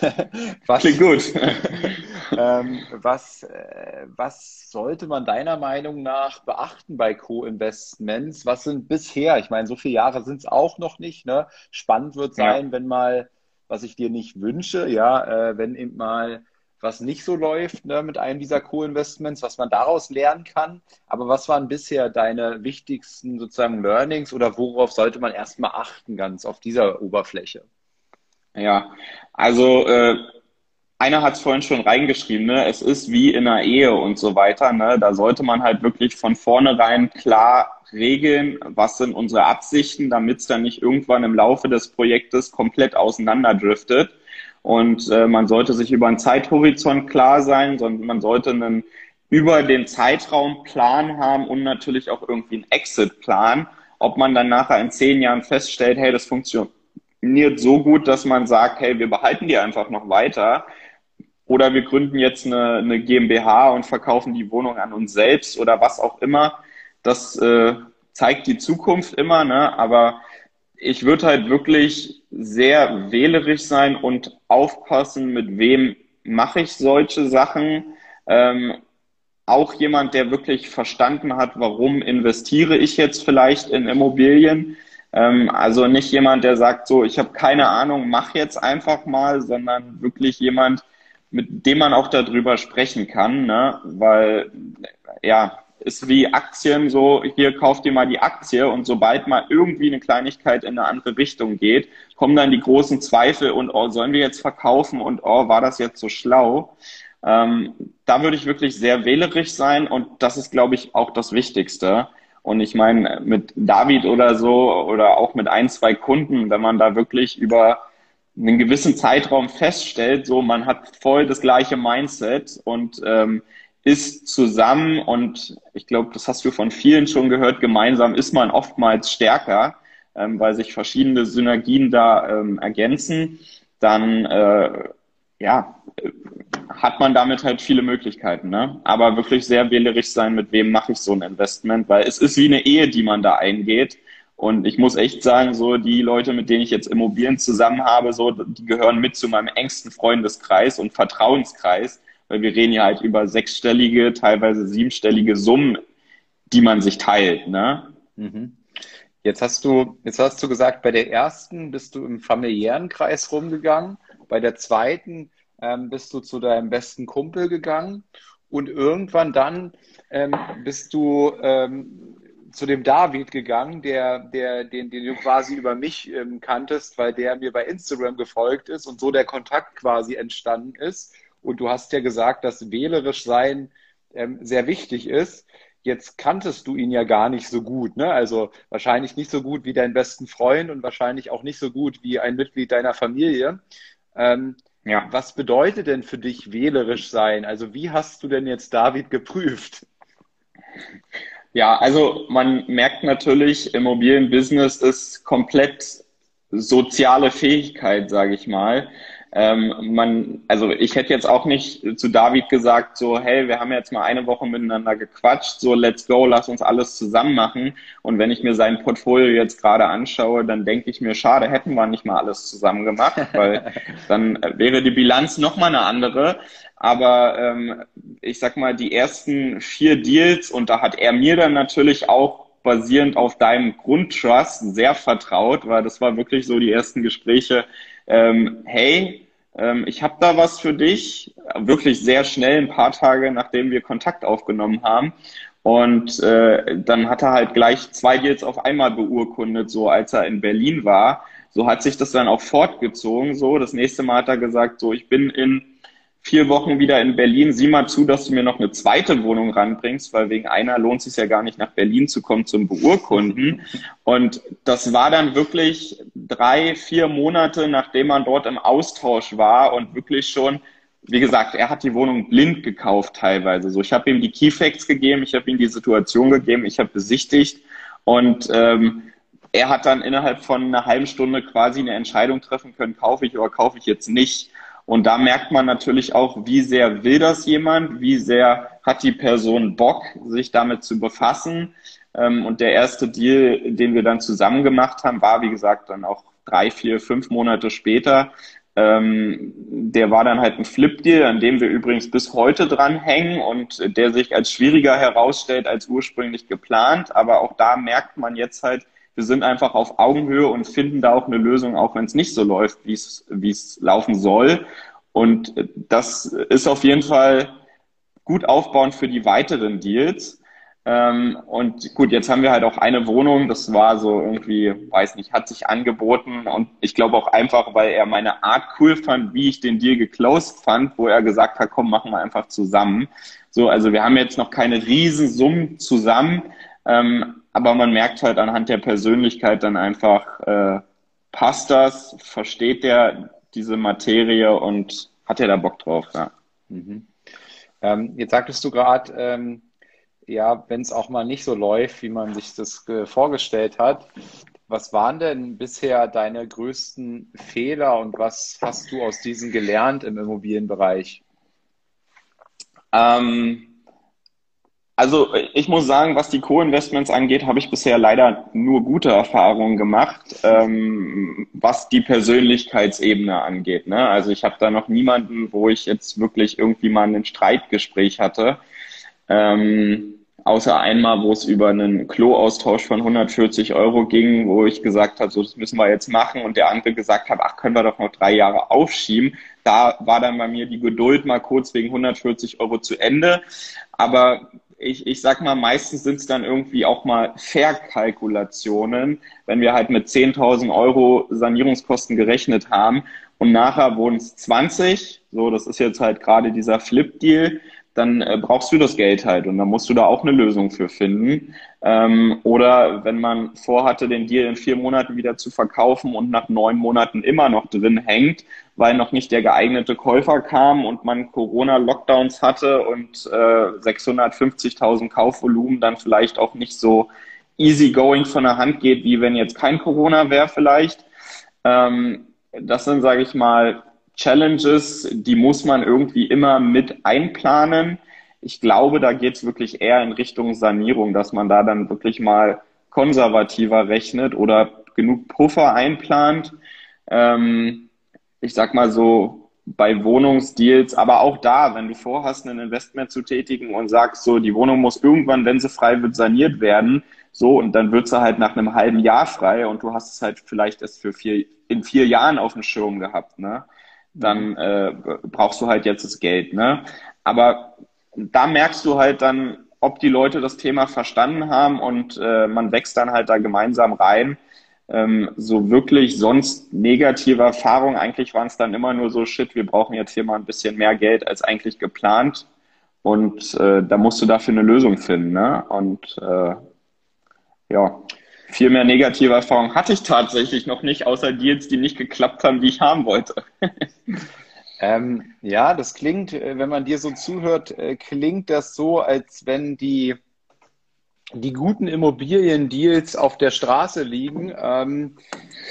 [SPEAKER 3] was, Klingt gut.
[SPEAKER 2] ähm, was, äh, was sollte man deiner Meinung nach beachten bei Co-Investments? Was sind bisher, ich meine, so viele Jahre sind es auch noch nicht, ne? Spannend wird sein, ja. wenn mal, was ich dir nicht wünsche, ja, äh, wenn eben mal was nicht so läuft ne, mit einem dieser Co-Investments, was man daraus lernen kann. Aber was waren bisher deine wichtigsten sozusagen Learnings oder worauf sollte man erstmal achten, ganz auf dieser Oberfläche?
[SPEAKER 3] Ja, also äh, einer hat es vorhin schon reingeschrieben, ne? es ist wie in einer Ehe und so weiter. Ne? Da sollte man halt wirklich von vornherein klar regeln, was sind unsere Absichten, damit es dann nicht irgendwann im Laufe des Projektes komplett auseinanderdriftet. Und äh, man sollte sich über einen Zeithorizont klar sein, sondern man sollte einen über den Zeitraum Plan haben und natürlich auch irgendwie einen Exit-Plan, ob man dann nachher in zehn Jahren feststellt, hey, das funktioniert so gut, dass man sagt, hey, wir behalten die einfach noch weiter. Oder wir gründen jetzt eine, eine GmbH und verkaufen die Wohnung an uns selbst oder was auch immer. Das äh, zeigt die Zukunft immer, ne? aber ich würde halt wirklich sehr wählerisch sein und aufpassen, mit wem mache ich solche Sachen. Ähm, auch jemand, der wirklich verstanden hat, warum investiere ich jetzt vielleicht in Immobilien. Ähm, also nicht jemand, der sagt, so, ich habe keine Ahnung, mach jetzt einfach mal, sondern wirklich jemand, mit dem man auch darüber sprechen kann, ne? weil ja, ist wie Aktien so, hier kauft ihr mal die Aktie und sobald mal irgendwie eine Kleinigkeit in eine andere Richtung geht, kommen dann die großen Zweifel und oh, sollen wir jetzt verkaufen und oh, war das jetzt so schlau? Ähm, da würde ich wirklich sehr wählerisch sein und das ist, glaube ich, auch das Wichtigste. Und ich meine, mit David oder so oder auch mit ein, zwei Kunden, wenn man da wirklich über einen gewissen Zeitraum feststellt, so man hat voll das gleiche Mindset und ähm, ist zusammen und ich glaube, das hast du von vielen schon gehört, gemeinsam ist man oftmals stärker, ähm, weil sich verschiedene Synergien da ähm, ergänzen, dann äh, ja, hat man damit halt viele Möglichkeiten. Ne? Aber wirklich sehr wählerisch sein, mit wem mache ich so ein Investment, weil es ist wie eine Ehe, die man da eingeht. Und ich muss echt sagen, so die Leute, mit denen ich jetzt Immobilien zusammen habe, so, die gehören mit zu meinem engsten Freundeskreis und Vertrauenskreis weil wir reden ja halt über sechsstellige, teilweise siebenstellige Summen, die man sich teilt. Ne?
[SPEAKER 2] Mhm. Jetzt hast du, jetzt hast du gesagt, bei der ersten bist du im familiären Kreis rumgegangen, bei der zweiten ähm, bist du zu deinem besten Kumpel gegangen und irgendwann dann ähm, bist du ähm, zu dem David gegangen, der, der, den, den du quasi über mich ähm, kanntest, weil der mir bei Instagram gefolgt ist und so der Kontakt quasi entstanden ist. Und du hast ja gesagt, dass wählerisch sein ähm, sehr wichtig ist. Jetzt kanntest du ihn ja gar nicht so gut, ne? Also wahrscheinlich nicht so gut wie dein besten Freund und wahrscheinlich auch nicht so gut wie ein Mitglied deiner Familie. Ähm, Ja. Was bedeutet denn für dich wählerisch sein? Also wie hast du denn jetzt David geprüft?
[SPEAKER 3] Ja, also man merkt natürlich, Immobilienbusiness ist komplett soziale Fähigkeit, sage ich mal. Ähm, man, also ich hätte jetzt auch nicht zu David gesagt, so, hey, wir haben jetzt mal eine Woche miteinander gequatscht, so let's go, lass uns alles zusammen machen. Und wenn ich mir sein Portfolio jetzt gerade anschaue, dann denke ich mir, schade, hätten wir nicht mal alles zusammen gemacht, weil dann wäre die Bilanz nochmal eine andere. Aber ähm, ich sag mal, die ersten vier Deals, und da hat er mir dann natürlich auch basierend auf deinem Grundtrust sehr vertraut, weil das war wirklich so die ersten Gespräche, ähm, hey, ähm, ich habe da was für dich, wirklich sehr schnell, ein paar Tage nachdem wir Kontakt aufgenommen haben. Und äh, dann hat er halt gleich zwei Deals auf einmal beurkundet, so als er in Berlin war. So hat sich das dann auch fortgezogen. So, das nächste Mal hat er gesagt, so, ich bin in vier Wochen wieder in Berlin. Sieh mal zu, dass du mir noch eine zweite Wohnung ranbringst, weil wegen einer lohnt es sich ja gar nicht nach Berlin zu kommen zum Beurkunden. Und das war dann wirklich drei, vier Monate, nachdem man dort im Austausch war und wirklich schon, wie gesagt, er hat die Wohnung blind gekauft teilweise. So, ich habe ihm die Keyfacts gegeben, ich habe ihm die Situation gegeben, ich habe besichtigt und ähm, er hat dann innerhalb von einer halben Stunde quasi eine Entscheidung treffen können, kaufe ich oder kaufe ich jetzt nicht. Und da merkt man natürlich auch, wie sehr will das jemand, wie sehr hat die Person Bock, sich damit zu befassen. Ähm, und der erste Deal, den wir dann zusammen gemacht haben, war, wie gesagt, dann auch drei, vier, fünf Monate später. Ähm, der war dann halt ein Flip-Deal, an dem wir übrigens bis heute dranhängen und der sich als schwieriger herausstellt als ursprünglich geplant. Aber auch da merkt man jetzt halt, wir sind einfach auf Augenhöhe und finden da auch eine Lösung, auch wenn es nicht so läuft, wie es wie es laufen soll. Und das ist auf jeden Fall gut aufbauend für die weiteren Deals. Ähm, und gut, jetzt haben wir halt auch eine Wohnung, das war so irgendwie, weiß nicht, hat sich angeboten und ich glaube auch einfach, weil er meine Art cool fand, wie ich den Deal geclosed fand, wo er gesagt hat, komm, machen wir einfach zusammen. So, also wir haben jetzt noch keine Riesensummen zusammen, ähm, aber man merkt halt anhand der Persönlichkeit dann einfach, äh, passt das, versteht der diese Materie und hat er da Bock drauf, ja.
[SPEAKER 2] Mhm. Ähm, jetzt sagtest du gerade, ähm, ja, wenn es auch mal nicht so läuft, wie man sich das äh, vorgestellt hat, was waren denn bisher deine größten Fehler und was hast du aus diesen gelernt im Immobilienbereich?
[SPEAKER 3] Ähm, also ich muss sagen, was die Co-Investments angeht, habe ich bisher leider nur gute Erfahrungen gemacht, ähm, was die Persönlichkeitsebene angeht. Ne? Also ich habe da noch niemanden, wo ich jetzt wirklich irgendwie mal ein Streitgespräch hatte. Ähm, außer einmal, wo es über einen Klo-Austausch von 140 Euro ging, wo ich gesagt habe, so das müssen wir jetzt machen und der andere gesagt hat, ach, können wir doch noch drei Jahre aufschieben. Da war dann bei mir die Geduld mal kurz wegen 140 Euro zu Ende. Aber ich, ich sag mal, meistens sind es dann irgendwie auch mal Verkalkulationen, wenn wir halt mit 10.000 Euro Sanierungskosten gerechnet haben. Und nachher wurden es 20, so, das ist jetzt halt gerade dieser Flip-Deal, dann äh, brauchst du das Geld halt und dann musst du da auch eine Lösung für finden. Ähm, oder wenn man vorhatte, den Deal in vier Monaten wieder zu verkaufen und nach neun Monaten immer noch drin hängt, weil noch nicht der geeignete Käufer kam und man Corona-Lockdowns hatte und äh, 650.000 Kaufvolumen dann vielleicht auch nicht so easygoing von der Hand geht, wie wenn jetzt kein Corona wäre vielleicht. Ähm, das sind, sage ich mal, Challenges, die muss man irgendwie immer mit einplanen. Ich glaube, da geht es wirklich eher in Richtung Sanierung, dass man da dann wirklich mal konservativer rechnet oder genug Puffer einplant. Ähm, ich sag mal so, bei Wohnungsdeals, aber auch da, wenn du vorhast, ein Investment zu tätigen und sagst, so, die Wohnung muss irgendwann, wenn sie frei wird, saniert werden, so, und dann wird sie halt nach einem halben Jahr frei und du hast es halt vielleicht erst für vier, in vier Jahren auf dem Schirm gehabt, ne? Dann mhm. äh, brauchst du halt jetzt das Geld, ne? Aber da merkst du halt dann, ob die Leute das Thema verstanden haben und äh, man wächst dann halt da gemeinsam rein ähm, so wirklich sonst negative Erfahrungen. Eigentlich waren es dann immer nur so, shit, wir brauchen jetzt hier mal ein bisschen mehr Geld als eigentlich geplant. Und äh, da musst du dafür eine Lösung finden. Ne? Und äh, ja, viel mehr negative Erfahrungen hatte ich tatsächlich noch nicht, außer Deals, die nicht geklappt haben, die ich haben wollte.
[SPEAKER 2] Ähm, ja, das klingt, äh, wenn man dir so zuhört, äh, klingt das so, als wenn die, die guten Immobiliendeals auf der Straße liegen. Ähm,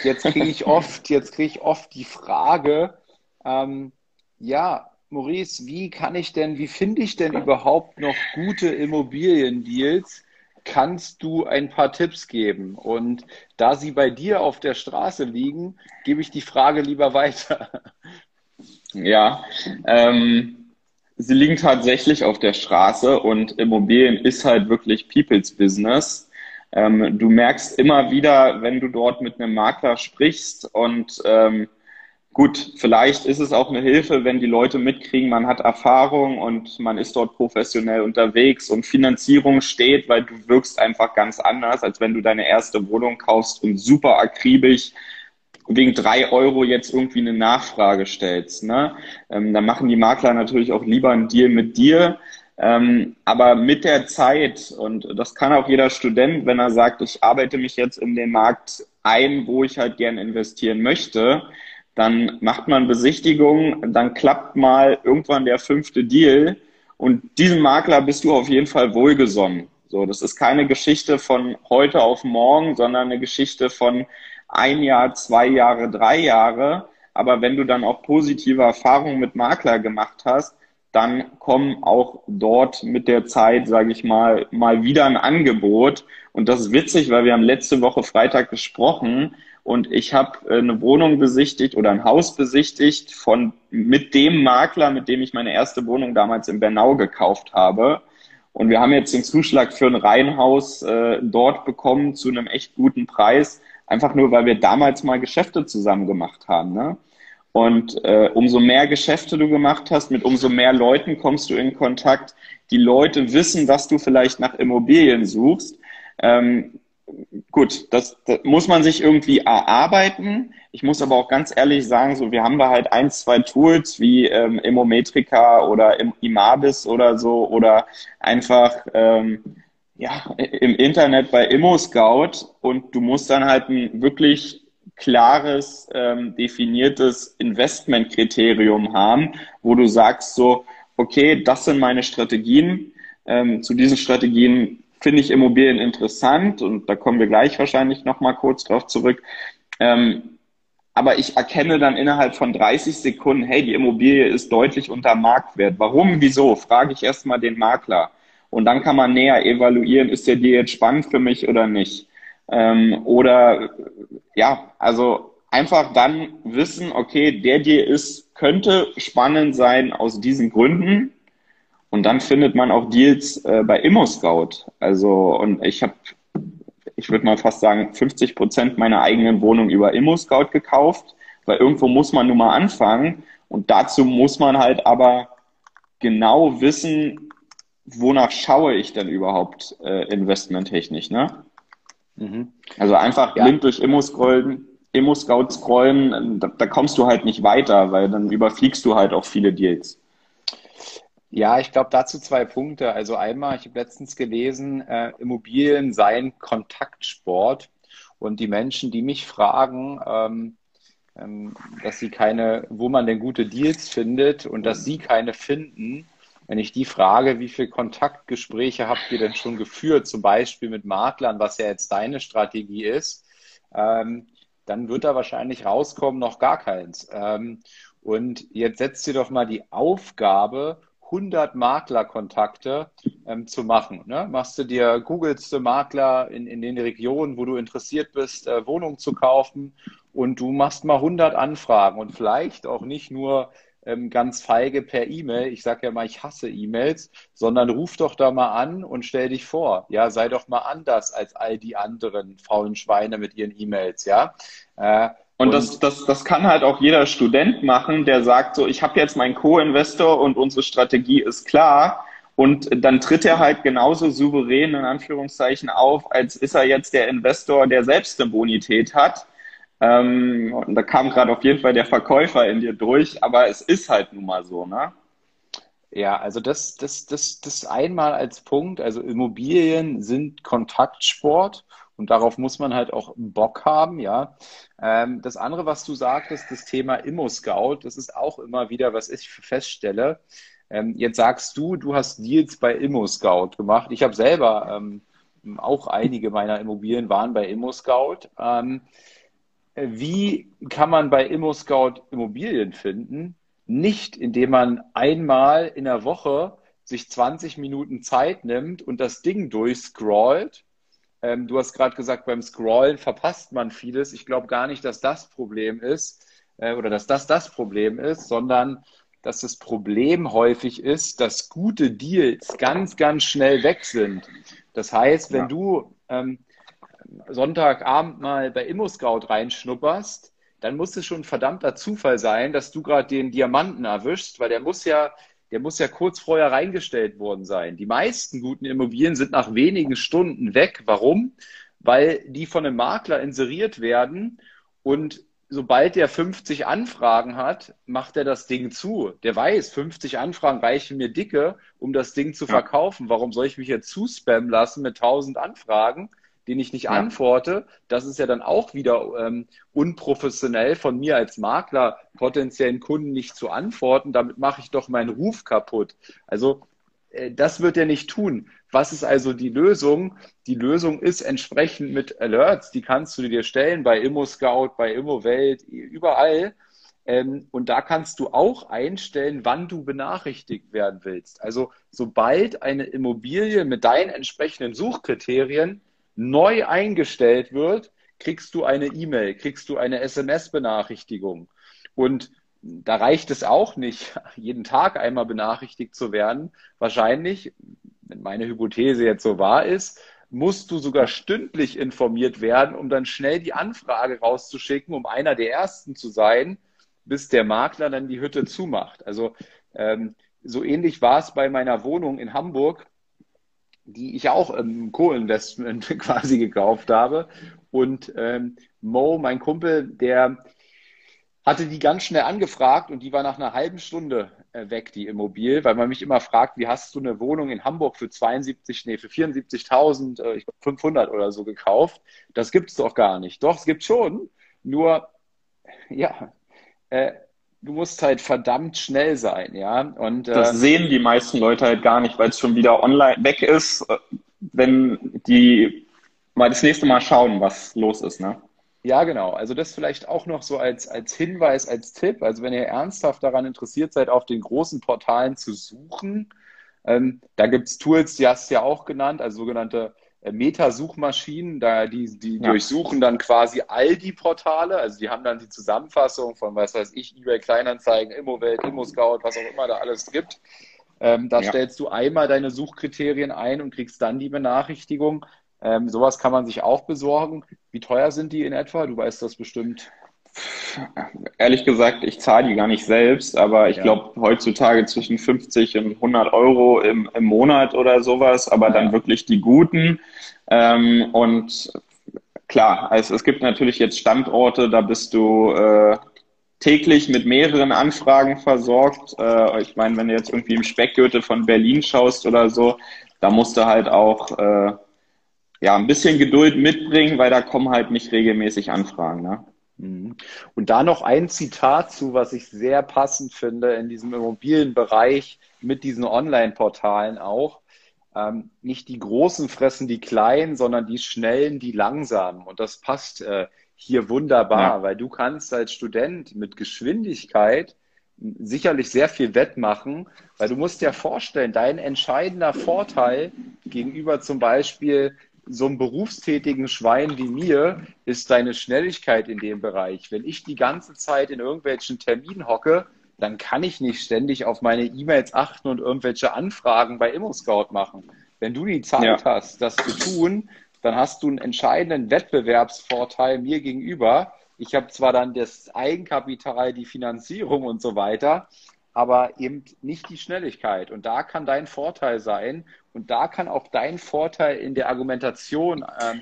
[SPEAKER 2] jetzt kriege ich oft, jetzt kriege ich oft die Frage, ähm, ja, Maurice, wie kann ich denn, wie finde ich denn überhaupt noch gute Immobiliendeals? Kannst du ein paar Tipps geben? Und da sie bei dir auf der Straße liegen, gebe ich die Frage lieber weiter.
[SPEAKER 3] Ja, ähm, sie liegen tatsächlich auf der Straße und Immobilien ist halt wirklich People's Business. Ähm, du merkst immer wieder, wenn du dort mit einem Makler sprichst und ähm, Gut, vielleicht ist es auch eine Hilfe, wenn die Leute mitkriegen, man hat Erfahrung und man ist dort professionell unterwegs und Finanzierung steht, weil du wirkst einfach ganz anders, als wenn du deine erste Wohnung kaufst und super akribisch wegen drei Euro jetzt irgendwie eine Nachfrage stellst. Ne? Ähm, dann machen die Makler natürlich auch lieber einen Deal mit dir. Ähm, aber mit der Zeit, und das kann auch jeder Student, wenn er sagt, ich arbeite mich jetzt in den Markt ein, wo ich halt gern investieren möchte, dann macht man Besichtigungen, dann klappt mal irgendwann der fünfte Deal und diesem Makler bist du auf jeden Fall wohlgesonnen. So, das ist keine Geschichte von heute auf morgen, sondern eine Geschichte von ein Jahr, zwei Jahre, drei Jahre. Aber wenn du dann auch positive Erfahrungen mit Makler gemacht hast, dann kommen auch dort mit der Zeit, sage ich mal, mal wieder ein Angebot. Und das ist witzig, weil wir haben letzte Woche Freitag gesprochen und ich habe äh, eine Wohnung besichtigt oder ein Haus besichtigt von mit dem Makler, mit dem ich meine erste Wohnung damals in Bernau gekauft habe. Und wir haben jetzt den Zuschlag für ein Reihenhaus äh, dort bekommen zu einem echt guten Preis, einfach nur, weil wir damals mal Geschäfte zusammen gemacht haben. Ne? Und äh, umso mehr Geschäfte du gemacht hast, mit umso mehr Leuten kommst du in Kontakt. Die Leute wissen, dass du vielleicht nach Immobilien suchst. Ähm, gut, das, das muss man sich irgendwie erarbeiten. Ich muss aber auch ganz ehrlich sagen, so wir haben da halt ein, zwei Tools wie ähm, Immometrica oder Imabis oder so oder einfach ähm, ja im Internet bei ImmoScout und du musst dann halt ein wirklich klares, ähm, definiertes Investmentkriterium haben, wo du sagst so, okay, das sind meine Strategien. Ähm, zu diesen Strategien finde ich Immobilien interessant und da kommen wir gleich wahrscheinlich nochmal kurz drauf zurück. Ähm, aber ich erkenne dann innerhalb von 30 Sekunden, hey, die Immobilie ist deutlich unter Marktwert. Warum, wieso? Frage ich erstmal den Makler. Und dann kann man näher evaluieren, ist der Deal jetzt spannend für mich oder nicht. Ähm, oder ja, also einfach dann wissen, okay, der Deal ist, könnte spannend sein aus diesen Gründen und dann findet man auch Deals äh, bei ImmoScout. Also, und ich habe, ich würde mal fast sagen, 50 Prozent meiner eigenen Wohnung über ImmoScout gekauft, weil irgendwo muss man nun mal anfangen. Und dazu muss man halt aber genau wissen, wonach schaue ich denn überhaupt äh, investmenttechnisch, ne? Mhm. Also einfach ja. blind durch Immo-Scrollen, Immo-Scout scrollen, da, da kommst du halt nicht weiter, weil dann überfliegst du halt auch viele Deals.
[SPEAKER 2] Ja, ich glaube dazu zwei Punkte. Also einmal, ich habe letztens gelesen, äh, Immobilien seien Kontaktsport und die Menschen, die mich fragen, ähm, ähm, dass sie keine, wo man denn gute Deals findet und dass sie keine finden, wenn ich die frage, wie viele Kontaktgespräche habt ihr denn schon geführt, zum Beispiel mit Maklern, was ja jetzt deine Strategie ist, ähm, dann wird da wahrscheinlich rauskommen, noch gar keins. Ähm, und jetzt setzt ihr doch mal die Aufgabe 100 Maklerkontakte ähm, zu machen. Ne? Machst du dir, googelst du Makler in, in den Regionen, wo du interessiert bist, äh, Wohnungen zu kaufen und du machst mal 100 Anfragen und vielleicht auch nicht nur ähm, ganz feige per E-Mail. Ich sage ja mal, ich hasse E-Mails, sondern ruf doch da mal an und stell dich vor. Ja, sei doch mal anders als all die anderen faulen Schweine mit ihren E-Mails. Ja,
[SPEAKER 3] äh, und das, das, das kann halt auch jeder Student machen, der sagt so, ich habe jetzt meinen Co-Investor und unsere Strategie ist klar. Und dann tritt er halt genauso souverän in Anführungszeichen auf, als ist er jetzt der Investor, der selbst eine Bonität hat. Ähm, und da kam gerade auf jeden Fall der Verkäufer in dir durch, aber es ist halt nun mal so, ne?
[SPEAKER 2] Ja, also das, das, das, das einmal als Punkt. Also Immobilien sind Kontaktsport Und darauf muss man halt auch Bock haben, ja. Ähm, das andere, was du sagtest, das Thema Immo-Scout, das ist auch immer wieder, was ich feststelle. Ähm, jetzt sagst du, du hast Deals bei Immo-Scout gemacht. Ich habe selber ähm, auch einige meiner Immobilien waren bei Immo-Scout. Ähm, wie kann man bei Immo-Scout Immobilien finden? Nicht, indem man einmal in der Woche sich 20 Minuten Zeit nimmt und das Ding durchscrollt. Ähm, du hast gerade gesagt, beim Scrollen verpasst man vieles. Ich glaube gar nicht, dass das Problem ist äh, oder dass das das Problem ist, sondern dass das Problem häufig ist, dass gute Deals ganz, ganz schnell weg sind. Das heißt, wenn ja. du ähm, Sonntagabend mal bei ImmoScout reinschnupperst, dann muss es schon ein verdammter Zufall sein, dass du gerade den Diamanten erwischst, weil der muss ja, der muss ja kurz vorher reingestellt worden sein. Die meisten guten Immobilien sind nach wenigen Stunden weg. Warum? Weil die von einem Makler inseriert werden und sobald der 50 Anfragen hat, macht er das Ding zu. Der weiß, 50 Anfragen reichen mir dicke, um das Ding zu verkaufen. Warum soll ich mich jetzt zuspammen lassen mit 1000 Anfragen? Den ich nicht ja. antworte, das ist ja dann auch wieder ähm, unprofessionell von mir als Makler potenziellen Kunden nicht zu antworten. Damit mache ich doch meinen Ruf kaputt. Also äh, das wird er nicht tun. Was ist also die Lösung? Die Lösung ist entsprechend mit Alerts, die kannst du dir stellen bei ImmoScout, bei ImmoWelt, überall. Ähm, und da kannst du auch einstellen, wann du benachrichtigt werden willst. Also sobald eine Immobilie mit deinen entsprechenden Suchkriterien neu eingestellt wird, kriegst du eine E-Mail, kriegst du eine SMS-Benachrichtigung. Und da reicht es auch nicht, jeden Tag einmal benachrichtigt zu werden. Wahrscheinlich, wenn meine Hypothese jetzt so wahr ist, musst du sogar stündlich informiert werden, um dann schnell die Anfrage rauszuschicken, um einer der Ersten zu sein, bis der Makler dann die Hütte zumacht. Also ähm, so ähnlich war es bei meiner Wohnung in Hamburg die ich auch im Co-Investment quasi gekauft habe. Und ähm, Mo, mein Kumpel, der hatte die ganz schnell angefragt und die war nach einer halben Stunde äh, weg, die Immobilie, weil man mich immer fragt, wie hast du eine Wohnung in Hamburg für 72, nee, für 74.000, äh, 500 oder so gekauft? Das gibt's doch gar nicht. Doch, es gibt schon. Nur, ja, äh, du musst halt verdammt schnell sein, ja. Und
[SPEAKER 3] äh, das sehen die meisten Leute halt gar nicht, weil es schon wieder online weg ist, wenn die mal das nächste Mal schauen, was los ist, ne?
[SPEAKER 2] Ja, genau. Also das vielleicht auch noch so als, als Hinweis, als Tipp. Also wenn ihr ernsthaft daran interessiert seid, auf den großen Portalen zu suchen, ähm, da gibt's Tools, die hast du ja auch genannt, also sogenannte äh, Meta-Suchmaschinen, da die, die ja. durchsuchen dann quasi all die Portale, also die haben dann die Zusammenfassung von, was weiß ich, eBay Kleinanzeigen, Immowelt, ImmoScout, was auch immer da alles gibt. Ähm, da ja. stellst du einmal deine Suchkriterien ein und kriegst dann die Benachrichtigung. Ähm, sowas kann man sich auch besorgen. Wie teuer sind die in etwa? Du weißt das bestimmt.
[SPEAKER 3] Ehrlich gesagt, ich zahle die gar nicht selbst, aber ich ja. glaube heutzutage zwischen 50 und 100 Euro im, im Monat oder sowas, aber ja. dann wirklich die guten. Ähm, und klar, also es gibt natürlich jetzt Standorte, da bist du äh, täglich mit mehreren Anfragen versorgt. Äh, ich meine, wenn du jetzt irgendwie im Speckgürtel von Berlin schaust oder so, da musst du halt auch äh, ja ein bisschen Geduld mitbringen, weil da kommen halt nicht regelmäßig Anfragen. Ne?
[SPEAKER 2] Mhm. Und da noch ein Zitat zu, was ich sehr passend finde in diesem Immobilienbereich mit diesen Online-Portalen auch. Ähm, nicht die Großen fressen die Kleinen, sondern die Schnellen die Langsamen. Und das passt äh, hier wunderbar, ja. weil du kannst als Student mit Geschwindigkeit sicherlich sehr viel wettmachen, weil du musst dir vorstellen, dein entscheidender Vorteil gegenüber zum Beispiel so einem berufstätigen Schwein wie mir ist deine Schnelligkeit in dem Bereich. Wenn ich die ganze Zeit in irgendwelchen Terminen hocke, dann kann ich nicht ständig auf meine E-Mails achten und irgendwelche Anfragen bei ImmoScout machen. Wenn du die Zeit ja. hast, das zu tun, dann hast du einen entscheidenden Wettbewerbsvorteil mir gegenüber. Ich habe zwar dann das Eigenkapital, die Finanzierung und so weiter, aber eben nicht die Schnelligkeit. Und da kann dein Vorteil sein und da kann auch dein Vorteil in der Argumentation, ähm,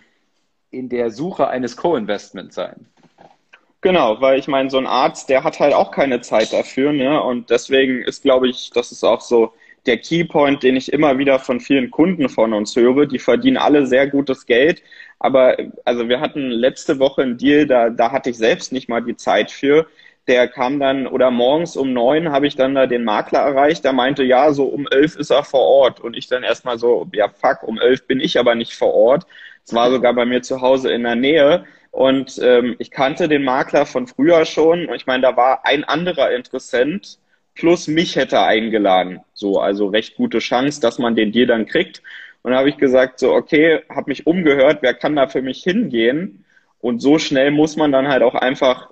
[SPEAKER 2] in der Suche eines Co-Investments sein.
[SPEAKER 3] Genau, weil ich meine, so ein Arzt, der hat halt auch keine Zeit dafür, ne? Und deswegen ist, glaube ich, das ist auch so der Keypoint, den ich immer wieder von vielen Kunden von uns höre. Die verdienen alle sehr gutes Geld. Aber also wir hatten letzte Woche einen Deal, da, da hatte ich selbst nicht mal die Zeit für. Der kam dann, oder morgens um neun habe ich dann da den Makler erreicht. Der meinte, ja, so um elf ist er vor Ort. Und ich dann erstmal so, ja, fuck, um elf bin ich aber nicht vor Ort. Es war sogar bei mir zu Hause in der Nähe. Und ähm, ich kannte den Makler von früher schon. Und ich meine, da war ein anderer Interessent plus mich hätte eingeladen. So, also recht gute Chance, dass man den Deal dann kriegt. Und da habe ich gesagt, so, okay, habe mich umgehört, wer kann da für mich hingehen? Und so schnell muss man dann halt auch einfach,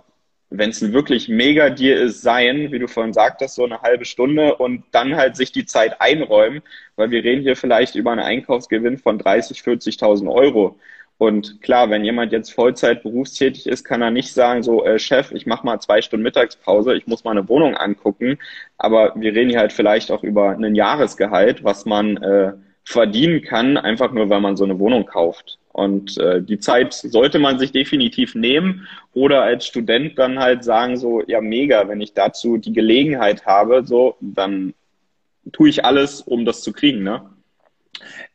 [SPEAKER 3] wenn es ein wirklich mega Deal ist, sein, wie du vorhin sagtest, so eine halbe Stunde und dann halt sich die Zeit einräumen, weil wir reden hier vielleicht über einen Einkaufsgewinn von 30, 40.000 Euro. Und klar, wenn jemand jetzt Vollzeit berufstätig ist, kann er nicht sagen, so, äh, Chef, ich mache mal zwei Stunden Mittagspause, ich muss mal eine Wohnung angucken. Aber wir reden hier halt vielleicht auch über einen Jahresgehalt, was man äh, verdienen kann, einfach nur, weil man so eine Wohnung kauft. Und äh, die Zeit sollte man sich definitiv nehmen oder als Student dann halt sagen, so, ja, mega, wenn ich dazu die Gelegenheit habe, so, dann tue ich alles, um das zu kriegen, ne?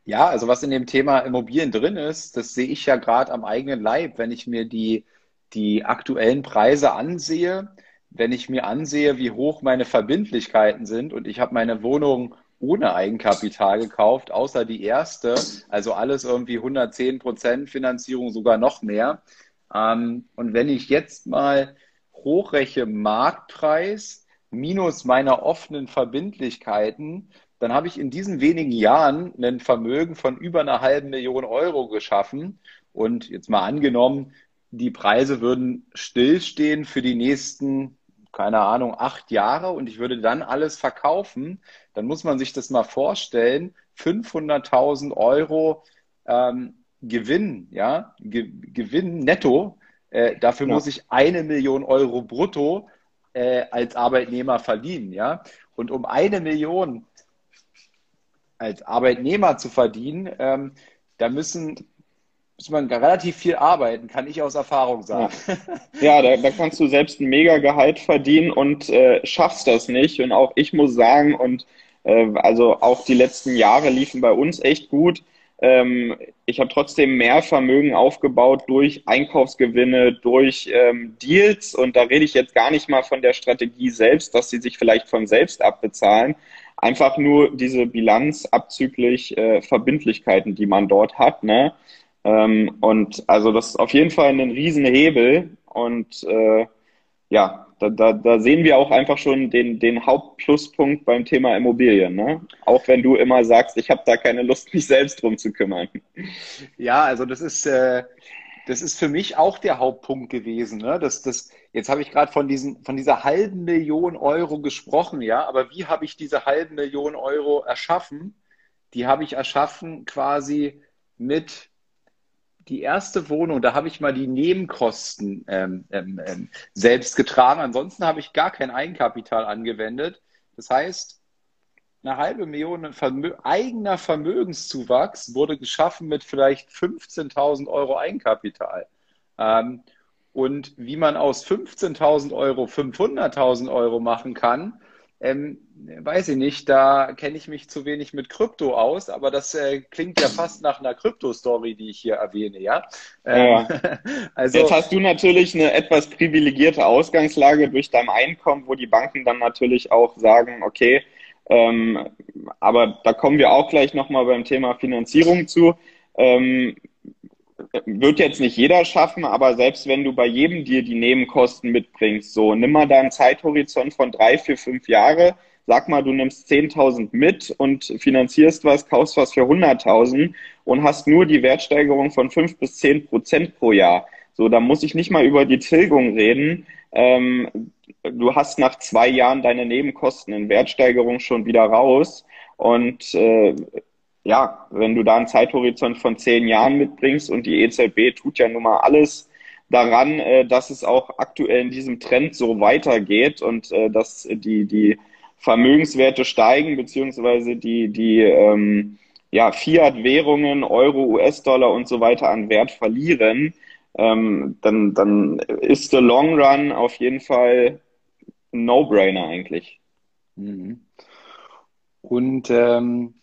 [SPEAKER 2] Ja, also was in dem Thema Immobilien drin ist, das sehe ich ja gerade am eigenen Leib, wenn ich mir die, die aktuellen Preise ansehe, wenn ich mir ansehe, wie hoch meine Verbindlichkeiten sind und ich habe meine Wohnung ohne Eigenkapital gekauft, außer die erste, also alles irgendwie 110 Prozent Finanzierung, sogar noch mehr. Ähm, und wenn ich jetzt mal hochreche Marktpreis minus meiner offenen Verbindlichkeiten, dann habe ich in diesen wenigen Jahren ein Vermögen von über einer halben Million Euro geschaffen. Und jetzt mal angenommen, die Preise würden stillstehen für die nächsten, keine Ahnung, acht Jahre und ich würde dann alles verkaufen, dann muss man sich das mal vorstellen, 500.000 Euro ähm, Gewinn, ja, Ge Gewinn netto, äh, dafür ja. muss ich eine Million Euro brutto äh, als Arbeitnehmer verdienen, ja. Und um eine Million als Arbeitnehmer zu verdienen, ähm, da müssen muss man relativ viel arbeiten, kann ich aus Erfahrung sagen.
[SPEAKER 3] Ja, ja da, da, kannst du selbst ein Mega-Gehalt verdienen und äh, schaffst das nicht. Und auch ich muss sagen, und äh, also auch die letzten Jahre liefen bei uns echt gut. Ähm, ich habe trotzdem mehr Vermögen aufgebaut durch Einkaufsgewinne, durch ähm, Deals. Und da rede ich jetzt gar nicht mal von der Strategie selbst, dass sie sich vielleicht von selbst abbezahlen, einfach nur diese Bilanz abzüglich äh, Verbindlichkeiten, die man dort hat. Ne? Ähm, und also das ist auf jeden Fall ein Riesenhebel. Und äh, ja, da, da, da sehen wir auch einfach schon den, den Hauptpluspunkt beim Thema Immobilien. Ne? Auch wenn du immer sagst, ich habe da keine Lust, mich selbst drum zu kümmern.
[SPEAKER 2] Ja, also das ist, äh, das ist für mich auch der Hauptpunkt gewesen. Ne? Das, das, jetzt habe ich gerade von, von dieser halben Million Euro gesprochen, ja, aber wie habe ich diese halben Million Euro erschaffen? Die habe ich erschaffen quasi mit die erste Wohnung, da habe ich mal die Nebenkosten ähm, ähm, ähm selbst getragen. Ansonsten habe ich gar kein Eigenkapital angewendet. Das heißt, eine halbe Million Vermö eigener Vermögenszuwachs wurde geschaffen mit vielleicht 15.000 Euro Eigenkapital. Ähm, und wie man aus 15.000 Euro 500.000 Euro machen kann, ähm, weiß ich nicht, da kenne ich mich zu wenig mit Krypto aus, aber das äh, klingt ja fast nach einer Krypto-Story, die ich hier erwähne, ja.
[SPEAKER 3] Ähm, ja. also, Jetzt hast du natürlich eine etwas privilegierte Ausgangslage durch dein Einkommen, wo die Banken dann natürlich auch sagen, okay, ähm, aber da kommen wir auch gleich nochmal beim Thema Finanzierung zu. Ähm, wird jetzt nicht jeder schaffen, aber selbst wenn du bei jedem dir die Nebenkosten mitbringst, so nimm mal da einen Zeithorizont von drei, vier, fünf Jahre, sag mal, du nimmst 10.000 mit und finanzierst was, kaufst was für 100.000 und hast nur die Wertsteigerung von fünf bis zehn Prozent pro Jahr. So, da muss ich nicht mal über die Tilgung reden. Ähm, du hast nach zwei Jahren deine Nebenkosten in Wertsteigerung schon wieder raus. Und äh, ja, wenn du da einen Zeithorizont von zehn Jahren mitbringst und die EZB tut ja nun mal alles daran, äh, dass es auch aktuell in diesem Trend so weitergeht und äh, dass die, die Vermögenswerte steigen, beziehungsweise die, die ähm, ja, Fiat-Währungen, Euro, US-Dollar und so weiter an Wert verlieren, ähm, dann, dann ist the long run auf jeden Fall ein No-Brainer eigentlich.
[SPEAKER 2] Mhm. Und ähm,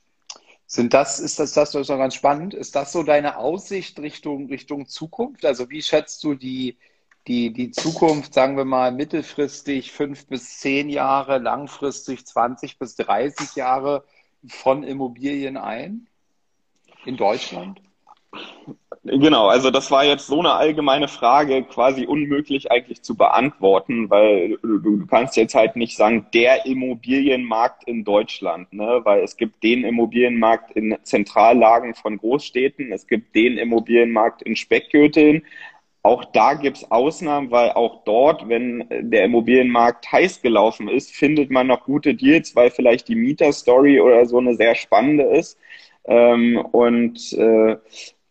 [SPEAKER 2] sind das, ist das, das ist doch ganz spannend. Ist das so deine Aussicht Richtung, Richtung Zukunft? Also wie schätzt du die, die, die Zukunft, sagen wir mal, mittelfristig fünf bis zehn Jahre, langfristig 20 bis 30 Jahre von Immobilien ein? In Deutschland?
[SPEAKER 3] Genau, also das war jetzt so eine allgemeine Frage, quasi unmöglich eigentlich zu beantworten, weil du, kannst jetzt halt nicht sagen, der Immobilienmarkt in Deutschland, ne? weil es gibt den Immobilienmarkt in Zentrallagen von Großstädten, es gibt den Immobilienmarkt in Speckgürteln. Auch da gibt's Ausnahmen, weil auch dort, wenn der Immobilienmarkt heiß gelaufen ist, findet man noch gute Deals, weil vielleicht die Mieterstory oder so eine sehr spannende ist. Ähm, und äh,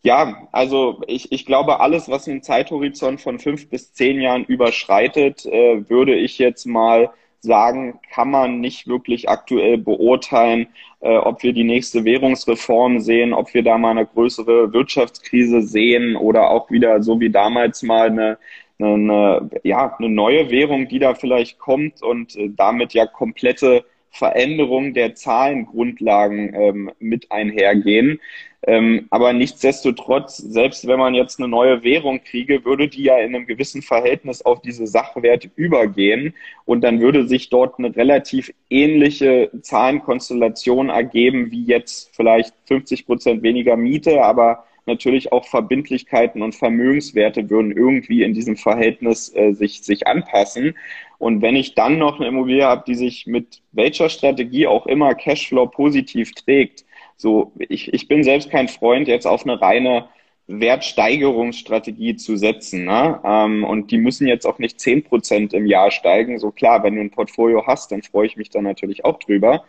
[SPEAKER 3] ja, also ich, ich glaube, alles, was einen Zeithorizont von fünf bis zehn Jahren überschreitet, äh, würde ich jetzt mal sagen, kann man nicht wirklich aktuell beurteilen, äh, ob wir die nächste Währungsreform sehen, ob wir da mal eine größere Wirtschaftskrise sehen oder auch wieder so wie damals mal eine, eine, ja, eine neue Währung, die da vielleicht kommt und äh, damit ja komplette Veränderung der Zahlengrundlagen ähm, mit einhergehen. Ähm, aber nichtsdestotrotz, selbst wenn man jetzt eine neue Währung kriege, würde die ja in einem gewissen Verhältnis auf diese Sachwerte übergehen und dann würde sich dort eine relativ ähnliche Zahlenkonstellation ergeben wie jetzt vielleicht 50 Prozent weniger Miete, aber natürlich auch Verbindlichkeiten und Vermögenswerte würden irgendwie in diesem Verhältnis äh, sich, sich anpassen. Und wenn ich dann noch eine Immobilie habe, die sich mit welcher Strategie auch immer Cashflow positiv trägt, so, ich, ich bin selbst kein Freund, jetzt auf eine reine Wertsteigerungsstrategie zu setzen. Ne? Ähm, und die müssen jetzt auch nicht zehn Prozent im Jahr steigen. So klar, wenn du ein Portfolio hast, dann freue ich mich da natürlich auch drüber.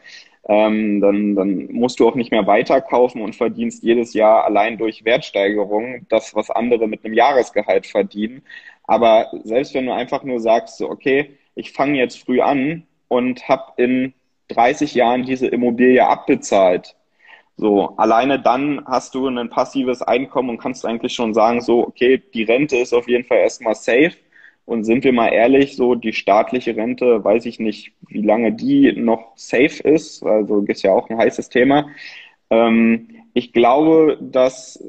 [SPEAKER 3] Ähm, dann, dann musst du auch nicht mehr weiterkaufen und verdienst jedes Jahr allein durch Wertsteigerung das, was andere mit einem Jahresgehalt verdienen. Aber selbst wenn du einfach nur sagst, so, okay, ich fange jetzt früh an und habe in 30 Jahren diese Immobilie abbezahlt, so, alleine dann hast du ein passives Einkommen und kannst eigentlich schon sagen, so, okay, die Rente ist auf jeden Fall erstmal safe. Und sind wir mal ehrlich, so die staatliche Rente, weiß ich nicht, wie lange die noch safe ist. Also ist ja auch ein heißes Thema. Ähm, ich glaube, dass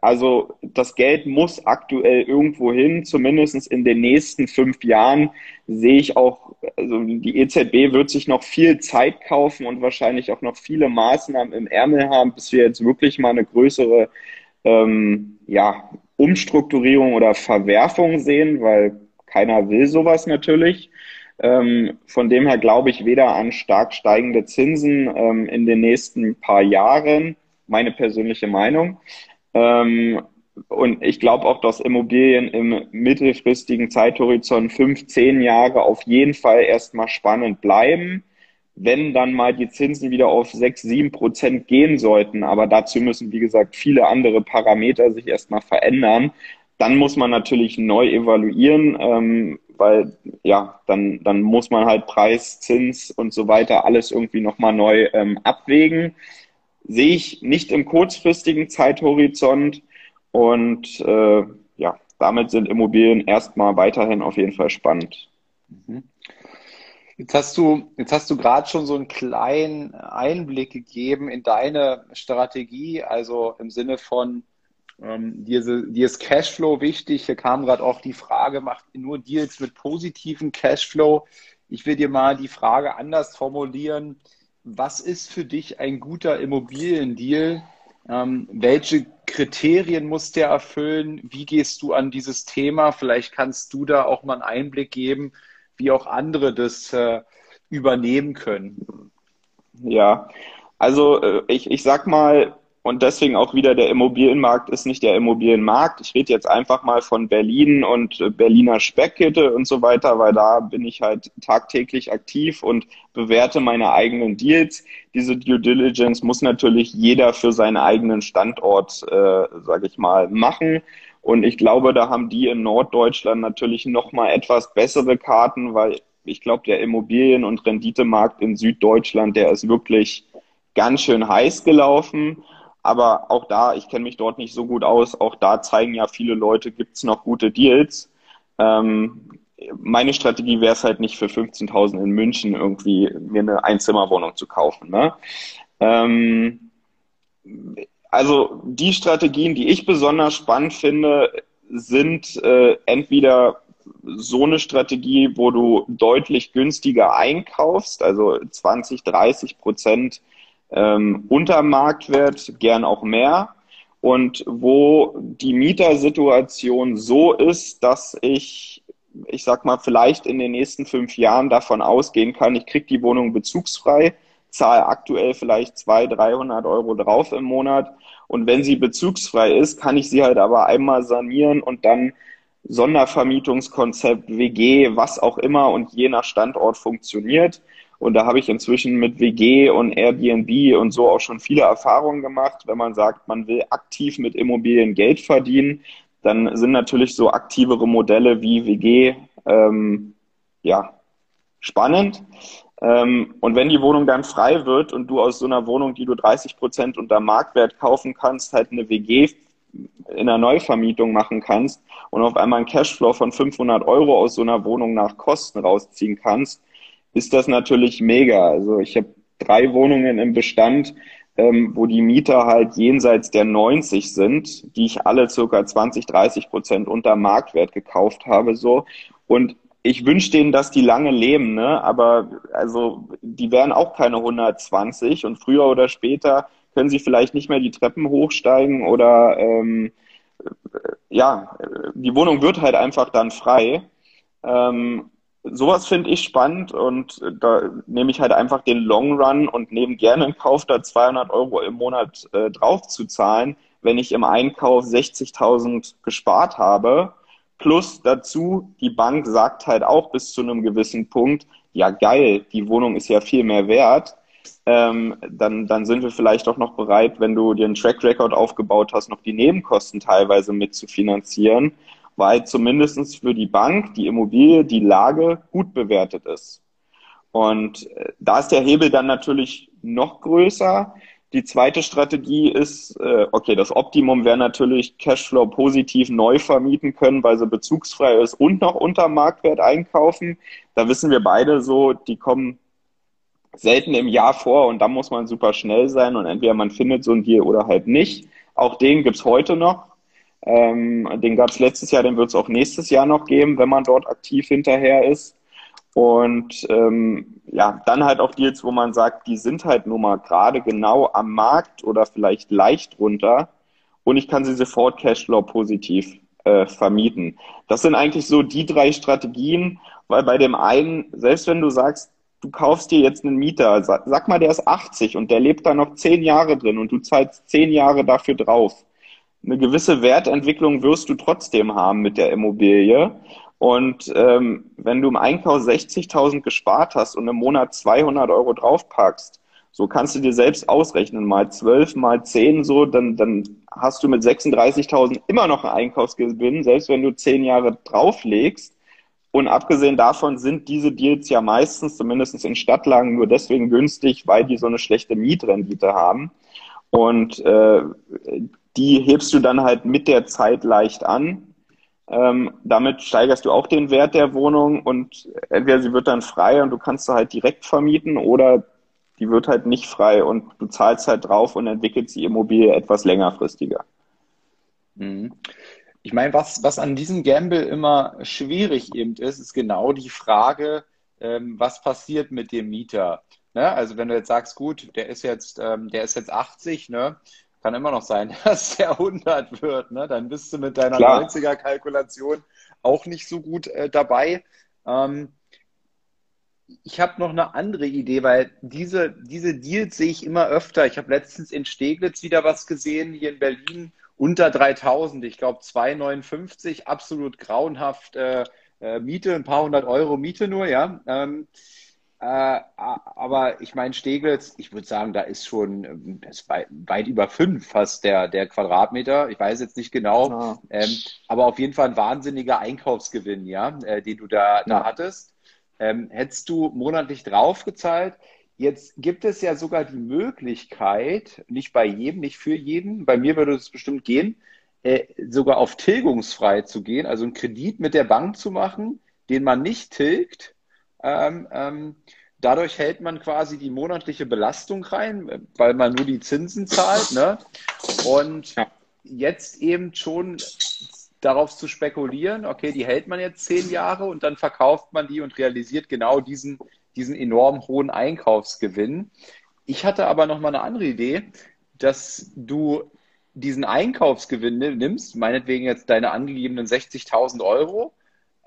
[SPEAKER 3] also das Geld muss aktuell irgendwo hin, zumindest in den nächsten fünf Jahren sehe ich auch, also die EZB wird sich noch viel Zeit kaufen und wahrscheinlich auch noch viele Maßnahmen im Ärmel haben, bis wir jetzt wirklich mal eine größere ähm, ja, Umstrukturierung oder Verwerfung sehen, weil keiner will sowas natürlich. Ähm, von dem her glaube ich weder an stark steigende Zinsen ähm, in den nächsten paar Jahren, meine persönliche Meinung, ähm, und ich glaube auch, dass Immobilien im mittelfristigen Zeithorizont fünf, zehn Jahre auf jeden Fall erstmal spannend bleiben. Wenn dann mal die Zinsen wieder auf sechs, sieben Prozent gehen sollten, aber dazu müssen, wie gesagt, viele andere Parameter sich erstmal verändern, dann muss man natürlich neu evaluieren, ähm, weil ja, dann, dann muss man halt Preis, Zins und so weiter alles irgendwie nochmal neu ähm, abwägen sehe ich nicht im kurzfristigen Zeithorizont. Und äh, ja, damit sind Immobilien erstmal weiterhin auf jeden Fall spannend.
[SPEAKER 2] Mhm. Jetzt hast du, jetzt hast du gerade schon so einen kleinen Einblick gegeben in deine Strategie, also im Sinne von ähm, dir, dir ist Cashflow wichtig. Hier kam gerade auch die Frage, macht nur Deals mit positivem Cashflow? Ich will dir mal die Frage anders formulieren was ist für dich ein guter Immobiliendeal? Ähm, welche Kriterien muss der erfüllen? Wie gehst du an dieses Thema? Vielleicht kannst du da auch mal einen Einblick geben, wie auch andere das äh, übernehmen können.
[SPEAKER 3] Ja, also äh, ich, ich sag mal, und deswegen auch wieder der Immobilienmarkt ist nicht der Immobilienmarkt. Ich rede jetzt einfach mal von Berlin und äh, Berliner Speckkette und so weiter, weil da bin ich halt tagtäglich aktiv und bewerte meine eigenen Deals. Diese Due Diligence muss natürlich jeder für seinen eigenen Standort, äh, sage ich mal, machen. Und ich glaube, da haben die in Norddeutschland natürlich noch mal etwas bessere Karten, weil ich glaube, der Immobilien- und Renditemarkt in Süddeutschland, der ist wirklich ganz schön heiß gelaufen. Aber auch da, ich kenne mich dort nicht so gut aus, auch da zeigen ja viele Leute, gibt es noch gute Deals. Ähm, meine Strategie wäre es halt nicht für 15.000 in München irgendwie mir eine Einzimmerwohnung zu kaufen. Ne? Ähm, also die Strategien, die ich besonders spannend finde, sind äh, entweder so eine Strategie, wo du deutlich günstiger einkaufst, also 20, 30 Prozent ähm, unter Marktwert, gern auch mehr. Und wo die Mietersituation so ist, dass ich, ich sag mal, vielleicht in den nächsten fünf Jahren davon ausgehen kann, ich kriege die Wohnung bezugsfrei, zahle aktuell vielleicht 200, 300 Euro drauf im Monat. Und wenn sie bezugsfrei ist, kann ich sie halt aber einmal sanieren und dann Sondervermietungskonzept, WG, was auch immer und je nach Standort funktioniert. Und da habe ich inzwischen mit WG und Airbnb und so auch schon viele Erfahrungen gemacht. Wenn man sagt, man will aktiv mit Immobilien Geld verdienen, dann sind natürlich so aktivere Modelle wie WG ähm, ja spannend. Ähm, und wenn die Wohnung dann frei wird und du aus so einer Wohnung, die du 30 Prozent unter Marktwert kaufen kannst, halt eine WG in der Neuvermietung machen kannst und auf einmal einen Cashflow von 500 Euro aus so einer Wohnung nach Kosten rausziehen kannst, ist das natürlich mega. Also ich habe drei Wohnungen im Bestand, ähm, wo die Mieter halt jenseits der 90 sind, die ich alle circa 20, 30 Prozent unter Marktwert gekauft habe, so. Und ich wünsche denen, dass die lange leben, ne? aber also die werden auch keine 120 und früher oder später können sie vielleicht nicht mehr die Treppen hochsteigen oder ähm, ja, die Wohnung wird halt einfach dann frei. Ähm, sowas finde ich spannend und da nehme ich halt einfach den Long Run und nehme gerne in Kauf, da 200 Euro im Monat äh, drauf zu zahlen, wenn ich im Einkauf 60.000 gespart habe. Plus dazu, die Bank sagt halt auch bis zu einem gewissen Punkt, ja geil, die Wohnung ist ja viel mehr wert. Ähm, dann, dann sind wir vielleicht auch noch bereit, wenn du dir einen Track Record aufgebaut hast, noch die Nebenkosten teilweise mit zu finanzieren weil zumindest für die Bank die Immobilie, die Lage gut bewertet ist. Und äh, da ist der Hebel dann natürlich noch größer. Die zweite Strategie ist, äh, okay, das Optimum wäre natürlich Cashflow positiv neu vermieten können, weil sie bezugsfrei ist und noch unter Marktwert einkaufen. Da wissen wir beide so, die kommen selten im Jahr vor und da muss man super schnell sein und entweder man findet so ein Deal oder halt nicht. Auch den gibt's heute noch. Ähm, den gab es letztes Jahr, den wird es auch nächstes Jahr noch geben, wenn man dort aktiv hinterher ist. Und ähm, ja, dann halt auch Deals, wo man sagt, die sind halt nur mal gerade genau am Markt oder vielleicht leicht runter und ich kann sie sofort Cashflow positiv äh, vermieten. Das sind eigentlich so die drei Strategien, weil bei dem einen, selbst wenn du sagst, du kaufst dir jetzt einen Mieter, sag, sag mal, der ist 80 und der lebt da noch zehn Jahre drin und du zahlst zehn Jahre dafür drauf eine gewisse Wertentwicklung wirst du trotzdem haben mit der Immobilie. Und ähm, wenn du im Einkauf 60.000 gespart hast und im Monat 200 Euro draufpackst, so kannst du dir selbst ausrechnen, mal 12, mal 10 so, dann, dann hast du mit 36.000 immer noch einen Einkaufsgewinn, selbst wenn du 10 Jahre drauflegst. Und abgesehen davon sind diese Deals ja meistens, zumindest in Stadtlagen, nur deswegen günstig, weil die so eine schlechte Mietrendite haben. Und äh, die hebst du dann halt mit der Zeit leicht an. Ähm, damit steigerst du auch den Wert der Wohnung und entweder sie wird dann frei und du kannst sie halt direkt vermieten oder die wird halt nicht frei und du zahlst halt drauf und entwickelst die Immobilie etwas längerfristiger.
[SPEAKER 2] Mhm. Ich meine, was, was an diesem Gamble immer schwierig eben ist, ist genau die Frage, ähm, was passiert mit dem Mieter? Ne? Also wenn du jetzt sagst, gut, der ist jetzt, ähm, der ist jetzt 80, ne? Kann immer noch sein, dass der 100 wird. Ne? Dann bist du mit deiner 90er-Kalkulation auch nicht so gut äh, dabei. Ähm, ich habe noch eine andere Idee, weil diese, diese Deals sehe ich immer öfter. Ich habe letztens in Steglitz wieder was gesehen, hier in Berlin, unter 3000. Ich glaube 2,59, absolut grauenhaft. Äh, äh, Miete, ein paar hundert Euro Miete nur, ja. Ähm, äh, aber ich meine, Steglitz, ich würde sagen, da ist schon das ist weit, weit, über fünf fast der, der Quadratmeter. Ich weiß jetzt nicht genau, ja. ähm, aber auf jeden Fall ein wahnsinniger Einkaufsgewinn, ja, äh, den du da, da hattest. Ähm, hättest du monatlich draufgezahlt? Jetzt gibt es ja sogar die Möglichkeit, nicht bei jedem, nicht für jeden, bei mir würde es bestimmt gehen, äh, sogar auf tilgungsfrei zu gehen, also einen Kredit mit der Bank zu machen den man nicht tilgt. Ähm, ähm, dadurch hält man quasi die monatliche Belastung rein, weil man nur die Zinsen zahlt. Ne? Und jetzt eben schon darauf zu spekulieren, okay, die hält man jetzt zehn Jahre und dann verkauft man die und realisiert genau diesen, diesen enorm hohen Einkaufsgewinn. Ich hatte aber noch mal eine andere Idee, dass du diesen Einkaufsgewinn nimmst, meinetwegen jetzt deine angegebenen 60.000 Euro,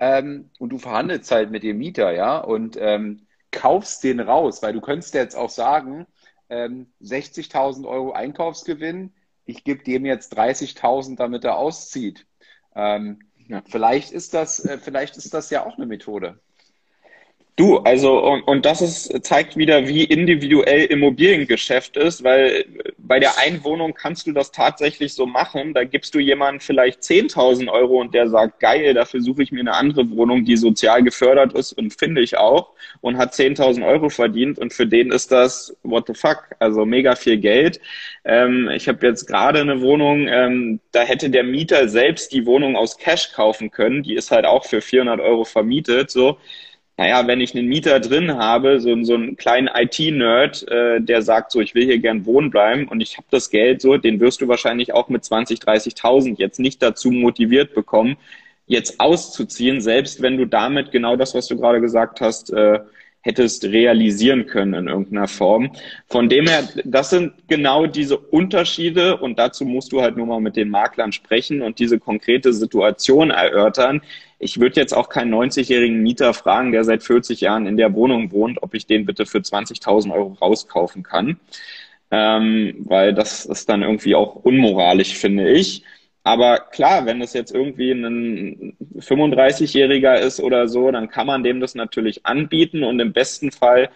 [SPEAKER 2] ähm, und du verhandelst halt mit dem Mieter, ja, und ähm, kaufst den raus, weil du könntest jetzt auch sagen, ähm, 60.000 Euro Einkaufsgewinn, ich gebe dem jetzt 30.000, damit er auszieht. Ähm, ja. Vielleicht ist das, äh, vielleicht ist das ja auch eine Methode.
[SPEAKER 3] Du, also und, und das ist, zeigt wieder, wie individuell Immobiliengeschäft ist, weil bei der Einwohnung kannst du das tatsächlich so machen. Da gibst du jemandem vielleicht 10.000 Euro und der sagt, geil, dafür suche ich mir eine andere Wohnung, die sozial gefördert ist und finde ich auch und hat 10.000 Euro verdient und für den ist das what the fuck, also mega viel Geld. Ähm, ich habe jetzt gerade eine Wohnung, ähm, da hätte der Mieter selbst die Wohnung aus Cash kaufen können. Die ist halt auch für 400 Euro vermietet, so naja, wenn ich einen Mieter drin habe, so, so einen kleinen IT-Nerd, äh, der sagt so, ich will hier gern wohnen bleiben und ich habe das Geld so, den wirst du wahrscheinlich auch mit 20, 30.000 jetzt nicht dazu motiviert bekommen, jetzt auszuziehen, selbst wenn du damit genau das, was du gerade gesagt hast, äh, hättest realisieren können in irgendeiner Form. Von dem her, das sind genau diese Unterschiede und dazu musst du halt nur mal mit den Maklern sprechen und diese konkrete Situation erörtern. Ich würde jetzt auch keinen 90-jährigen Mieter fragen, der seit 40 Jahren in der Wohnung wohnt, ob ich den bitte für 20.000 Euro rauskaufen kann, ähm, weil das ist dann irgendwie auch unmoralisch, finde ich. Aber klar, wenn es jetzt irgendwie ein 35-Jähriger ist oder so, dann kann man dem das natürlich anbieten und im besten Fall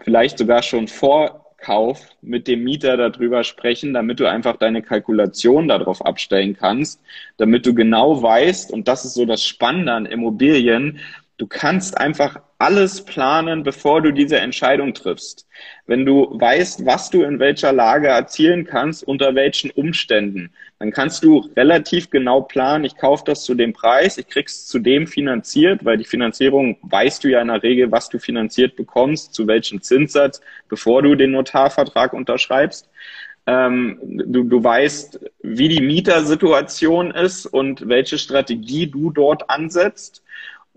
[SPEAKER 3] vielleicht sogar schon vor Kauf mit dem Mieter darüber sprechen, damit du einfach deine Kalkulation darauf abstellen kannst, damit du genau weißt, und das ist so das Spannende an Immobilien, Du kannst einfach alles planen, bevor du diese Entscheidung triffst. Wenn du weißt, was du in welcher Lage erzielen kannst, unter welchen Umständen, dann kannst du relativ genau planen, ich kaufe das zu dem Preis, ich krieg's zu dem finanziert, weil die Finanzierung weißt du ja in der Regel, was du finanziert bekommst, zu welchem Zinssatz, bevor du den Notarvertrag unterschreibst. Ähm, du, du weißt, wie die Mietersituation ist und welche Strategie du dort ansetzt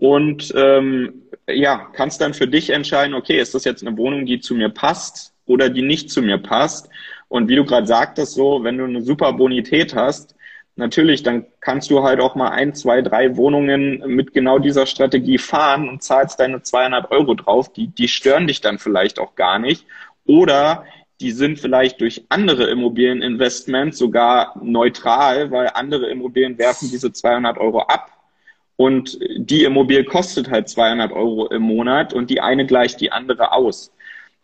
[SPEAKER 3] und ähm, ja, kannst dann für dich entscheiden, okay, ist das jetzt eine Wohnung, die zu mir passt oder die nicht zu mir passt? Und wie du gerade sagtest, so, wenn du eine super Bonität hast, natürlich, dann kannst du halt auch mal ein, zwei, drei Wohnungen mit genau dieser Strategie fahren und zahlst deine 200 Euro drauf. Die, die stören dich dann vielleicht auch gar nicht. Oder die sind vielleicht durch andere Immobilieninvestments sogar neutral, weil andere Immobilien werfen diese 200 Euro ab und die Immobilie kostet halt 200 Euro im Monat und die eine gleicht die andere aus.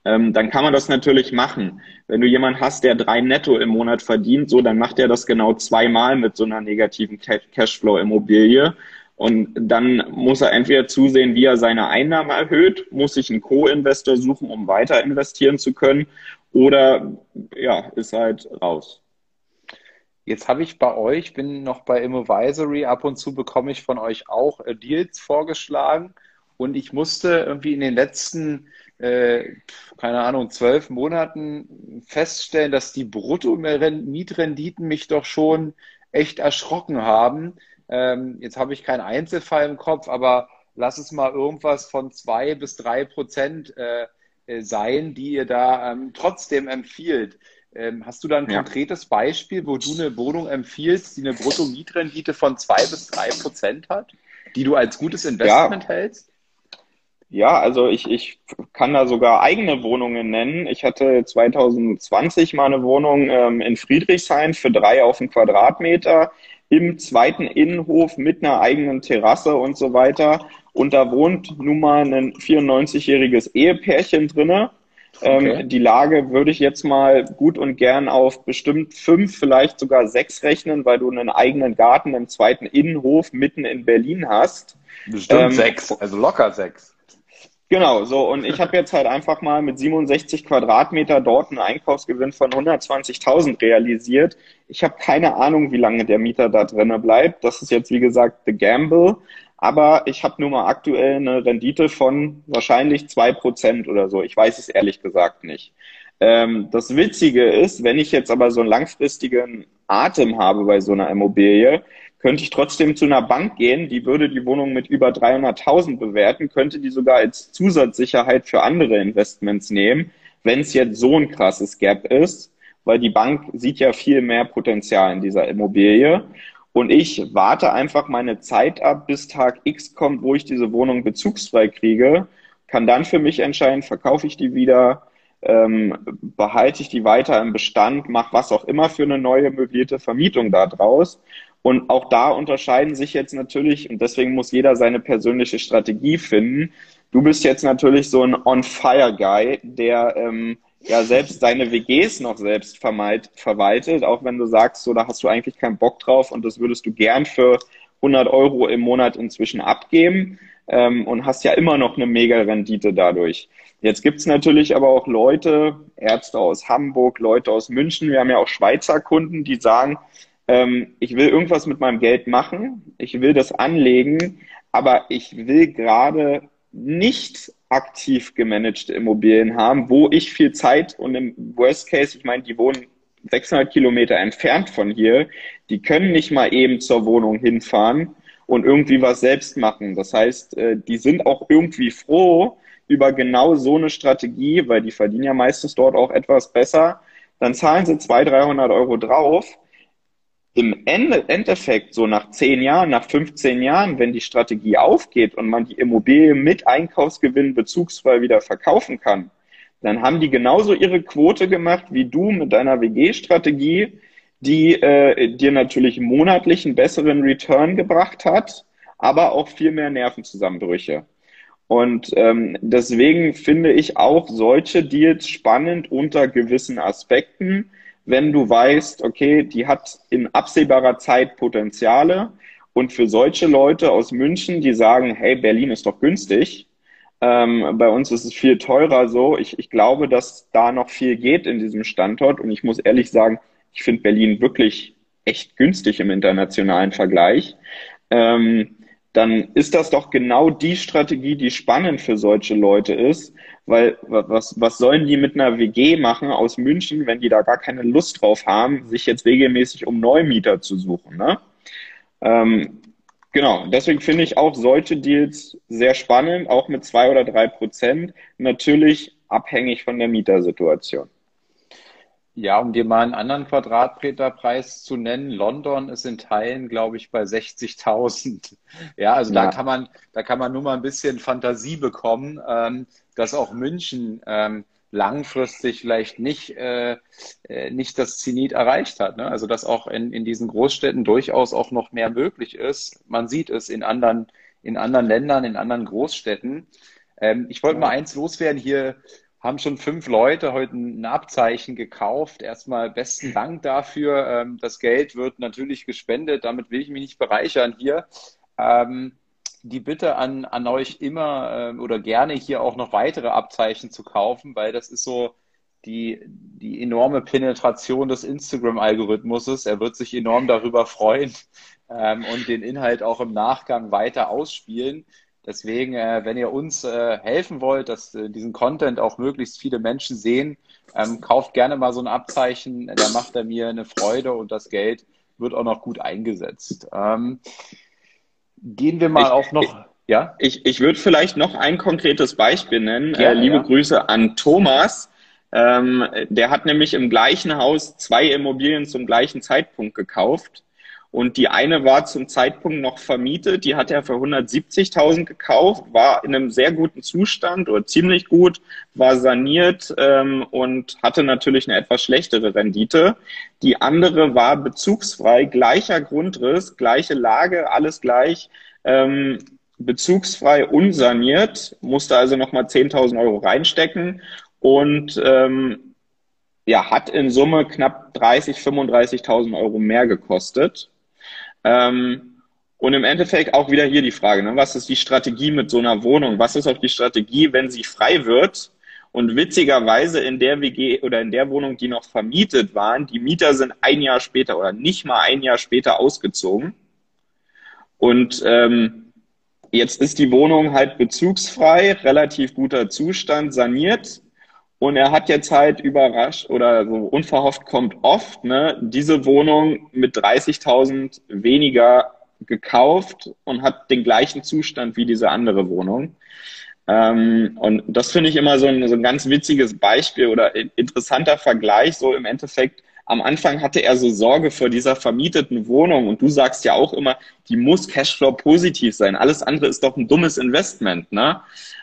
[SPEAKER 3] Ähm, dann kann man das natürlich machen. Wenn du jemanden hast, der drei netto im Monat verdient, so, dann macht er das genau zweimal mit so einer negativen Cashflow-Immobilie. Und dann muss er entweder zusehen, wie er seine Einnahmen erhöht, muss sich einen Co-Investor suchen, um weiter investieren zu können, oder ja, ist halt raus.
[SPEAKER 2] Jetzt habe ich bei euch, bin noch bei Immovisory, ab und zu bekomme ich von euch auch äh, Deals vorgeschlagen und ich musste irgendwie in den letzten, äh, keine Ahnung, zwölf Monaten feststellen, dass die Brutto-Mietrenditen mich doch schon echt erschrocken haben. Ähm, jetzt habe ich keinen Einzelfall im Kopf, aber lass es mal irgendwas von zwei bis drei Prozent äh, äh sein, die ihr da ähm, trotzdem empfiehlt. Ähm, hast du da ein ja. konkretes Beispiel, wo du eine Wohnung empfiehlst, die eine Brutto-Mietrendite von zwei bis drei Prozent hat, die du als gutes Investment ja. hältst?
[SPEAKER 3] Ja, also ich, ich kann da sogar eigene Wohnungen nennen. Ich hatte 2020 mal eine Wohnung ähm, in Friedrichshain für drei auf den Quadratmeter im zweiten Innenhof mit einer eigenen Terrasse und so weiter. Und da wohnt nun mal ein 94-jähriges Ehepärchen drinne. Ähm, okay. Ähm, die Lage würde ich jetzt mal gut und gern auf bestimmt fünf, vielleicht sogar sechs rechnen, weil du einen eigenen Garten im zweiten Innenhof mitten in Berlin hast.
[SPEAKER 2] Bestimmt ähm, sechs, also locker sechs.
[SPEAKER 3] Genau, so. Und ich habe jetzt halt einfach mal mit 67 Quadratmeter dort einen Einkaufsgewinn von 120.000 realisiert. Ich habe keine Ahnung, wie lange der Mieter da drinnen bleibt. Das ist jetzt, wie gesagt, the gamble. Aber ich habe nur mal aktuell eine Rendite von wahrscheinlich zwei Prozent oder so. Ich weiß es ehrlich gesagt nicht. Ähm, das Witzige ist, wenn ich jetzt aber so einen langfristigen Atem habe bei so einer Immobilie, könnte ich trotzdem zu einer Bank gehen, die würde die Wohnung mit über 300.000 bewerten, könnte die sogar als Zusatzsicherheit für andere Investments nehmen, wenn es jetzt so ein krasses Gap ist, weil die Bank sieht ja viel mehr Potenzial in dieser Immobilie. Und ich warte einfach meine Zeit ab, bis Tag X kommt, wo ich diese Wohnung bezugsfrei kriege, kann dann für mich entscheiden, verkaufe ich die wieder, ähm, behalte ich die weiter im Bestand, mache was auch immer für eine neue möblierte Vermietung da draus. Und auch da unterscheiden sich jetzt natürlich, und deswegen muss jeder seine persönliche Strategie finden. Du bist jetzt natürlich so ein On-Fire-Guy, der ähm, ja selbst seine WGs noch selbst verwaltet, auch wenn du sagst, so da hast du eigentlich keinen Bock drauf und das würdest du gern für 100 Euro im Monat inzwischen abgeben ähm, und hast ja immer noch eine mega Rendite dadurch. Jetzt gibt's natürlich aber auch Leute, Ärzte aus Hamburg, Leute aus München, wir haben ja auch Schweizer Kunden, die sagen, ähm, ich will irgendwas mit meinem Geld machen, ich will das anlegen, aber ich will gerade nicht aktiv gemanagte Immobilien haben, wo ich viel Zeit und im Worst Case, ich meine, die wohnen 600 Kilometer entfernt von hier, die können nicht mal eben zur Wohnung hinfahren und irgendwie was selbst machen. Das heißt, äh, die sind auch irgendwie froh über genau so eine Strategie, weil die verdienen ja meistens dort auch etwas besser. Dann zahlen sie 200, 300 Euro drauf im Ende, Endeffekt, so nach zehn Jahren, nach 15 Jahren, wenn die Strategie aufgeht und man die Immobilie mit Einkaufsgewinn bezugsfrei wieder verkaufen kann, dann haben die genauso ihre Quote gemacht wie du mit deiner WG-Strategie, die äh, dir natürlich monatlich einen besseren Return gebracht hat, aber auch viel mehr Nervenzusammenbrüche. Und ähm, deswegen finde ich auch solche Deals spannend unter gewissen Aspekten wenn du weißt, okay, die hat in absehbarer Zeit Potenziale. Und für solche Leute aus München, die sagen, hey, Berlin ist doch günstig, ähm, bei uns ist es viel teurer so. Ich, ich glaube, dass da noch viel geht in diesem Standort. Und ich muss ehrlich sagen, ich finde Berlin wirklich echt günstig im internationalen Vergleich. Ähm, dann ist das doch genau die Strategie, die spannend für solche Leute ist, weil was, was sollen die mit einer WG machen aus München, wenn die da gar keine Lust drauf haben, sich jetzt regelmäßig um Neumieter zu suchen. Ne? Ähm, genau, deswegen finde ich auch solche Deals sehr spannend, auch mit zwei oder drei Prozent, natürlich abhängig von der Mietersituation.
[SPEAKER 2] Ja, um dir mal einen anderen Quadratmeterpreis zu nennen, London ist in Teilen, glaube ich, bei 60.000. Ja, also ja. da kann man, da kann man nur mal ein bisschen Fantasie bekommen, ähm, dass auch München ähm, langfristig vielleicht nicht, äh, äh, nicht das Zenit erreicht hat. Ne? Also dass auch in, in diesen Großstädten durchaus auch noch mehr möglich ist. Man sieht es in anderen, in anderen Ländern, in anderen Großstädten. Ähm, ich wollte mal eins loswerden hier haben schon fünf Leute heute ein Abzeichen gekauft. Erstmal besten Dank dafür. Ähm, das Geld wird natürlich gespendet. Damit will ich mich nicht bereichern hier. Ähm, die Bitte an, an euch immer äh, oder gerne hier auch noch weitere Abzeichen zu kaufen, weil das ist so die, die enorme Penetration des Instagram-Algorithmuses. Er wird sich enorm darüber freuen ähm, und den Inhalt auch im Nachgang weiter ausspielen. Deswegen, äh, wenn ihr uns äh, helfen wollt, dass äh, diesen Content auch möglichst viele Menschen sehen, ähm, kauft gerne mal so ein Abzeichen. Da macht er mir eine Freude und das Geld wird auch noch gut eingesetzt. Ähm, gehen wir mal ich, auch noch. Ich,
[SPEAKER 3] ja? Ich, ich würde vielleicht noch ein konkretes Beispiel nennen. Ja, äh, liebe ja. Grüße an Thomas. Ähm, der hat nämlich im gleichen Haus zwei Immobilien zum gleichen Zeitpunkt gekauft. Und die eine war zum Zeitpunkt noch vermietet, die hat er für 170.000 gekauft, war in einem sehr guten Zustand oder ziemlich gut, war saniert ähm, und hatte natürlich eine etwas schlechtere Rendite. Die andere war bezugsfrei, gleicher Grundriss, gleiche Lage, alles gleich, ähm, bezugsfrei unsaniert, musste also nochmal 10.000 Euro reinstecken und ähm, ja, hat in Summe knapp 30, 35.000 Euro mehr gekostet. Ähm, und im Endeffekt auch wieder hier die Frage, ne, was ist die Strategie mit so einer Wohnung? Was ist auch die Strategie, wenn sie frei wird? Und witzigerweise in der WG oder in der Wohnung, die noch vermietet waren, die Mieter sind ein Jahr später oder nicht mal ein Jahr später ausgezogen. Und ähm, jetzt ist die Wohnung halt bezugsfrei, relativ guter Zustand, saniert. Und er hat jetzt halt überrascht oder so unverhofft kommt oft, ne, diese Wohnung mit 30.000 weniger gekauft und hat den gleichen Zustand wie diese andere Wohnung. Ähm, und das finde ich immer so ein, so ein ganz witziges Beispiel oder interessanter Vergleich. So im Endeffekt, am Anfang hatte er so Sorge vor dieser vermieteten Wohnung und du sagst ja auch immer, die muss Cashflow positiv sein. Alles andere ist doch ein dummes Investment, ne?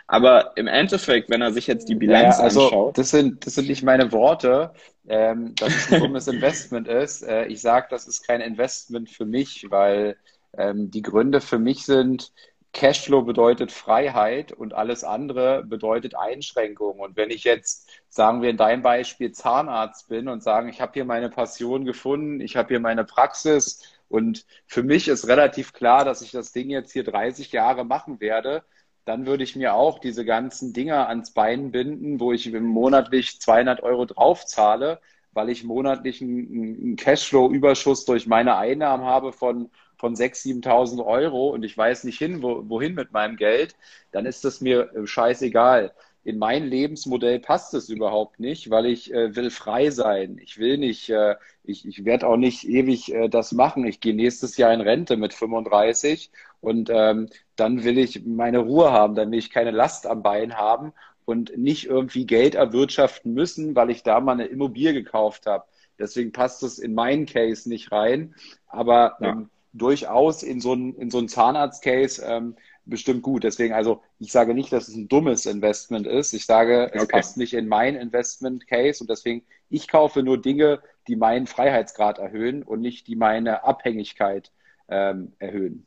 [SPEAKER 3] Aber im Endeffekt, wenn er sich jetzt die Bilanz
[SPEAKER 2] naja, also
[SPEAKER 3] anschaut.
[SPEAKER 2] Das sind, das sind nicht meine Worte, ähm, dass es ein dummes Investment ist. Äh, ich sage, das ist kein Investment für mich, weil ähm, die Gründe für mich sind, Cashflow bedeutet Freiheit und alles andere bedeutet Einschränkung. Und wenn ich jetzt, sagen wir in deinem Beispiel, Zahnarzt bin und sagen, ich habe hier meine Passion gefunden, ich habe hier meine Praxis und für mich ist relativ klar, dass ich das Ding jetzt hier 30 Jahre machen werde, dann würde ich mir auch diese ganzen Dinger ans Bein binden, wo ich monatlich 200 Euro draufzahle, weil ich monatlich einen Cashflow-Überschuss durch meine Einnahmen habe von, von 6.000, 7.000 Euro und ich weiß nicht hin, wo, wohin mit meinem Geld, dann ist das mir äh, scheißegal. In mein Lebensmodell passt es überhaupt nicht, weil ich äh, will frei sein. Ich will nicht, äh, ich, ich werde auch nicht ewig äh, das machen. Ich gehe nächstes Jahr in Rente mit 35 und ähm, dann will ich meine Ruhe haben, dann will ich keine Last am Bein haben und nicht irgendwie Geld erwirtschaften müssen, weil ich da mal eine Immobilie gekauft habe. Deswegen passt es in meinen Case nicht rein, aber ja. ähm, durchaus in so einen in so einen Zahnarzt-Case ähm, bestimmt gut. Deswegen also, ich sage nicht, dass es ein dummes Investment ist. Ich sage, es okay. passt nicht in mein Investment-Case und deswegen ich kaufe nur Dinge, die meinen Freiheitsgrad erhöhen und nicht die meine Abhängigkeit ähm, erhöhen.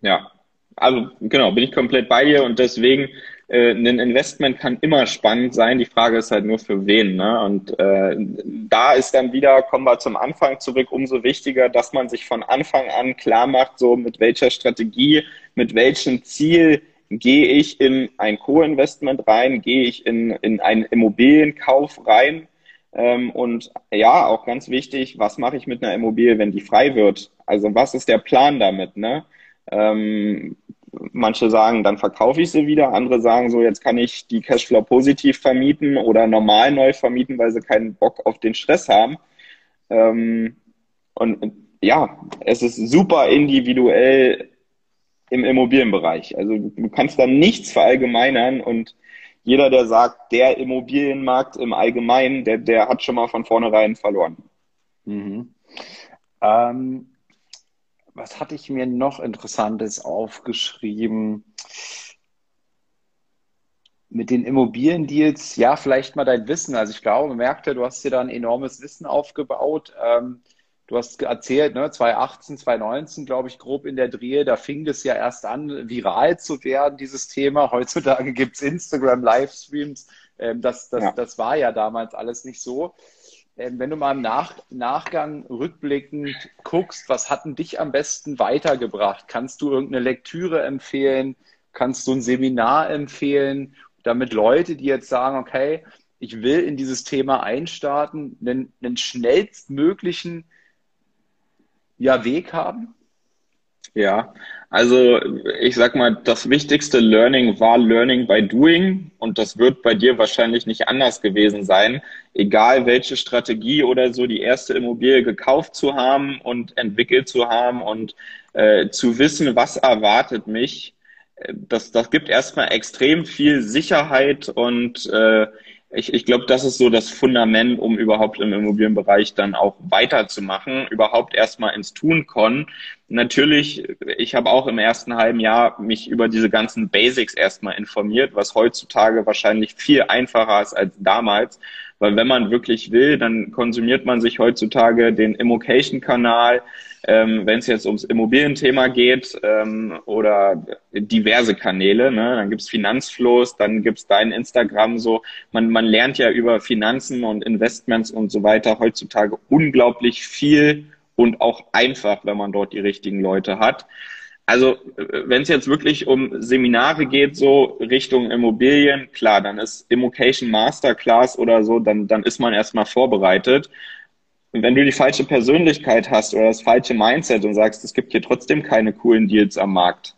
[SPEAKER 3] Ja, also genau, bin ich komplett bei dir und deswegen äh, ein Investment kann immer spannend sein. Die Frage ist halt nur für wen. Ne? Und äh, da ist dann wieder, kommen wir zum Anfang zurück, umso wichtiger, dass man sich von Anfang an klar macht, so mit welcher Strategie, mit welchem Ziel gehe ich in ein Co-Investment rein, gehe ich in, in einen Immobilienkauf rein. Ähm, und ja, auch ganz wichtig, was mache ich mit einer Immobilie, wenn die frei wird? Also was ist der Plan damit? Ne? Ähm, manche sagen, dann verkaufe ich sie wieder. Andere sagen so, jetzt kann ich die Cashflow positiv vermieten oder normal neu vermieten, weil sie keinen Bock auf den Stress haben. Ähm, und ja, es ist super individuell im Immobilienbereich. Also du kannst da nichts verallgemeinern und jeder, der sagt, der Immobilienmarkt im Allgemeinen, der, der hat schon mal von vornherein verloren.
[SPEAKER 2] Mhm. Ähm, was hatte ich mir noch Interessantes aufgeschrieben? Mit den Immobiliendeals, ja, vielleicht mal dein Wissen. Also ich glaube, man merkte, du hast dir da ein enormes Wissen aufgebaut. Ähm, du hast erzählt, ne, 2018, 2019, glaube ich, grob in der Dreh, da fing das ja erst an, viral zu werden, dieses Thema. Heutzutage gibt es Instagram-Livestreams. Ähm, das, das, ja. das war ja damals alles nicht so. Ähm, wenn du mal im Nach Nachgang rückblickend guckst, was hat denn dich am besten weitergebracht? Kannst du irgendeine Lektüre empfehlen? Kannst du ein Seminar empfehlen, damit Leute, die jetzt sagen, okay, ich will in dieses Thema einstarten, einen, einen schnellstmöglichen ja, Weg haben?
[SPEAKER 3] Ja, also ich sag mal, das wichtigste Learning war Learning by Doing und das wird bei dir wahrscheinlich nicht anders gewesen sein. Egal welche Strategie oder so, die erste Immobilie gekauft zu haben und entwickelt zu haben und äh, zu wissen, was erwartet mich, äh, das, das gibt erstmal extrem viel Sicherheit und äh, ich, ich glaube, das ist so das Fundament, um überhaupt im Immobilienbereich dann auch weiterzumachen, überhaupt erstmal ins Tun kommen. Natürlich, ich habe auch im ersten halben Jahr mich über diese ganzen Basics erstmal informiert, was heutzutage wahrscheinlich viel einfacher ist als damals. Weil wenn man wirklich will, dann konsumiert man sich heutzutage den Immocation-Kanal, ähm, wenn es jetzt ums Immobilienthema geht ähm, oder diverse Kanäle. Ne? Dann gibt's Finanzflows, dann gibt's dein Instagram so. Man, man lernt ja über Finanzen und Investments und so weiter heutzutage unglaublich viel und auch einfach, wenn man dort die richtigen Leute hat. Also wenn es jetzt wirklich um Seminare geht, so Richtung Immobilien, klar, dann ist Immocation Masterclass oder so, dann, dann ist man erstmal vorbereitet. Und wenn du die falsche Persönlichkeit hast oder das falsche Mindset und sagst, es gibt hier trotzdem keine coolen Deals am Markt,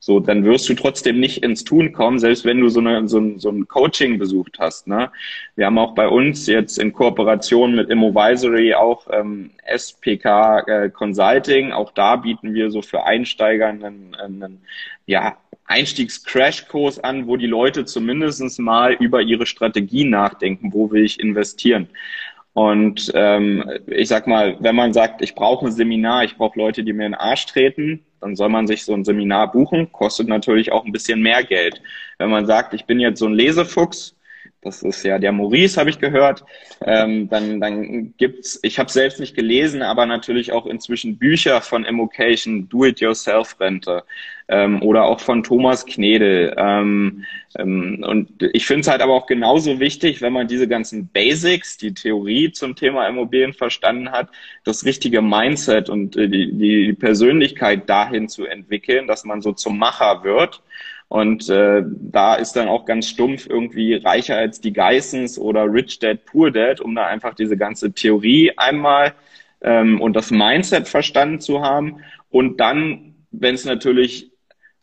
[SPEAKER 3] So, dann wirst du trotzdem nicht ins Tun kommen, selbst wenn du so, eine, so, ein, so ein Coaching besucht hast. Ne? Wir haben auch bei uns jetzt in Kooperation mit Immovisory auch ähm, SPK äh, Consulting. Auch da bieten wir so für Einsteiger einen, einen ja, Einstiegs-Crashkurs an, wo die Leute zumindest mal über ihre Strategie nachdenken, wo will ich investieren. Und ähm, ich sag mal, wenn man sagt, ich brauche ein Seminar, ich brauche Leute, die mir in den Arsch treten, dann soll man sich so ein Seminar buchen, kostet natürlich auch ein bisschen mehr Geld. Wenn man sagt, ich bin jetzt so ein Lesefuchs, das ist ja der Maurice, habe ich gehört. Ähm, dann, dann gibt's, ich habe selbst nicht gelesen, aber natürlich auch inzwischen Bücher von Immocation, Do-It-Yourself-Rente ähm, oder auch von Thomas Knedel. Ähm, ähm, und ich finde es halt aber auch genauso wichtig, wenn man diese ganzen Basics, die Theorie zum Thema Immobilien verstanden hat, das richtige Mindset und äh, die, die Persönlichkeit dahin zu entwickeln, dass man so zum Macher wird und äh, da ist dann auch ganz stumpf irgendwie reicher als die Geissens oder Rich Dad, Poor Dad, um da einfach diese ganze Theorie einmal ähm, und das Mindset verstanden zu haben. Und dann, wenn es natürlich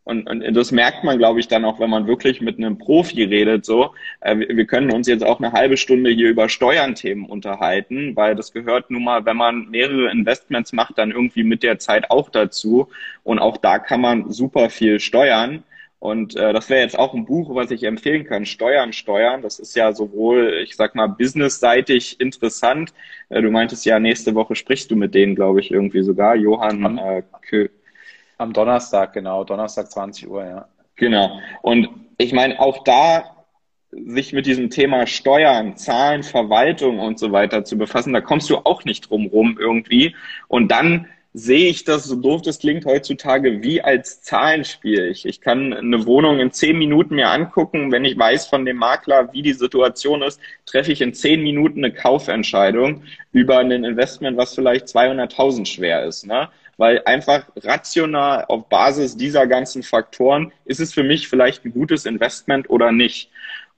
[SPEAKER 3] und, und das merkt man, glaube ich, dann auch, wenn man wirklich mit einem Profi redet. So, äh, wir können uns jetzt auch eine halbe Stunde hier über Steuernthemen unterhalten, weil das gehört nun mal, wenn man mehrere Investments macht, dann irgendwie mit der Zeit auch dazu. Und auch da kann man super viel steuern. Und äh, das wäre jetzt auch ein Buch, was ich empfehlen kann. Steuern, Steuern. Das ist ja sowohl, ich sag mal, businessseitig interessant. Äh, du meintest ja, nächste Woche sprichst du mit denen, glaube ich, irgendwie sogar. Johann am, äh, Kö
[SPEAKER 2] Am Donnerstag, genau. Donnerstag 20 Uhr, ja.
[SPEAKER 3] Genau. Und ich meine, auch da sich mit diesem Thema Steuern, Zahlen, Verwaltung und so weiter zu befassen, da kommst du auch nicht drum rum irgendwie. Und dann sehe ich das, so doof das klingt heutzutage, wie als Zahlenspiel. Ich, ich kann eine Wohnung in zehn Minuten mir angucken. Wenn ich weiß von dem Makler, wie die Situation ist, treffe ich in zehn Minuten eine Kaufentscheidung über ein Investment, was vielleicht 200.000 schwer ist. Ne? Weil einfach rational auf Basis dieser ganzen Faktoren ist es für mich vielleicht ein gutes Investment oder nicht.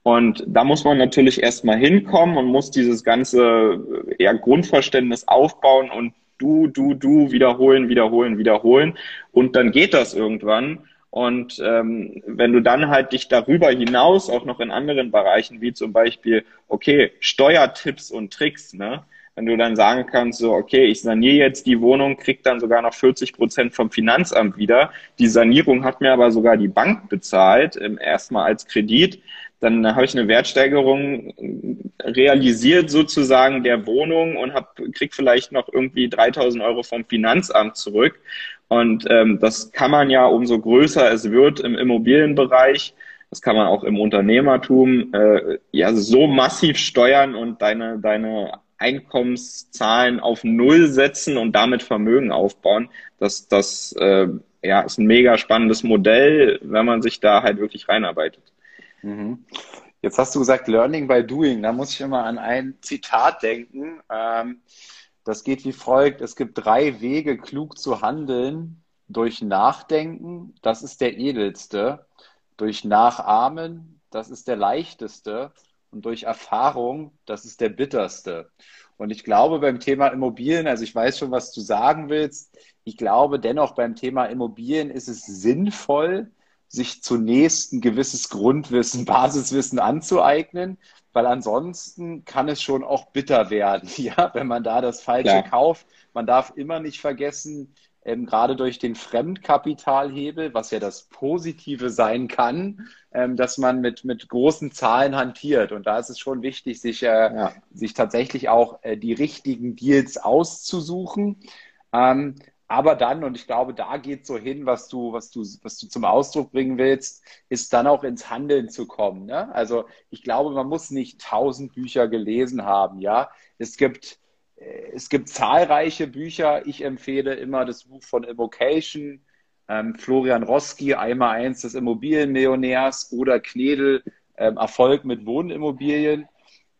[SPEAKER 3] Und da muss man natürlich erstmal hinkommen und muss dieses ganze ja, Grundverständnis aufbauen und du, du, du, wiederholen, wiederholen, wiederholen. Und dann geht das irgendwann. Und ähm, wenn du dann halt dich darüber hinaus auch noch in anderen Bereichen, wie zum Beispiel, okay, Steuertipps und Tricks, ne? Wenn du dann sagen kannst, so, okay, ich saniere jetzt die Wohnung, krieg dann sogar noch 40 Prozent vom Finanzamt wieder. Die Sanierung hat mir aber sogar die Bank bezahlt, ähm, erstmal als Kredit dann habe ich eine Wertsteigerung realisiert sozusagen der Wohnung und hab, krieg vielleicht noch irgendwie 3000 Euro vom Finanzamt zurück. Und ähm, das kann man ja, umso größer es wird im Immobilienbereich, das kann man auch im Unternehmertum, äh, ja so massiv steuern und deine, deine Einkommenszahlen auf Null setzen und damit Vermögen aufbauen. Das, das äh, ja, ist ein mega spannendes Modell, wenn man sich da halt wirklich reinarbeitet.
[SPEAKER 2] Mhm. Jetzt hast du gesagt, Learning by Doing. Da muss ich immer an ein Zitat denken. Ähm, das geht wie folgt. Es gibt drei Wege, klug zu handeln. Durch Nachdenken, das ist der edelste. Durch Nachahmen, das ist der leichteste. Und durch Erfahrung, das ist der bitterste. Und ich glaube beim Thema Immobilien, also ich weiß schon, was du sagen willst. Ich glaube dennoch beim Thema Immobilien ist es sinnvoll, sich zunächst ein gewisses Grundwissen, Basiswissen anzueignen, weil ansonsten kann es schon auch bitter werden, ja, wenn man da das Falsche ja. kauft. Man darf immer nicht vergessen, ähm, gerade durch den Fremdkapitalhebel, was ja das Positive sein kann, ähm, dass man mit, mit großen Zahlen hantiert. Und da ist es schon wichtig, sich, äh, ja. sich tatsächlich auch äh, die richtigen Deals auszusuchen. Ähm, aber dann, und ich glaube, da geht so hin, was du, was du, was du zum Ausdruck bringen willst, ist dann auch ins Handeln zu kommen. Ne? Also ich glaube, man muss nicht tausend Bücher gelesen haben. Ja, es gibt, äh, es gibt zahlreiche Bücher. Ich empfehle immer das Buch von Evocation, ähm, Florian Roski, einmal eins des Immobilienmillionärs oder Knedel, ähm, Erfolg mit Wohnimmobilien.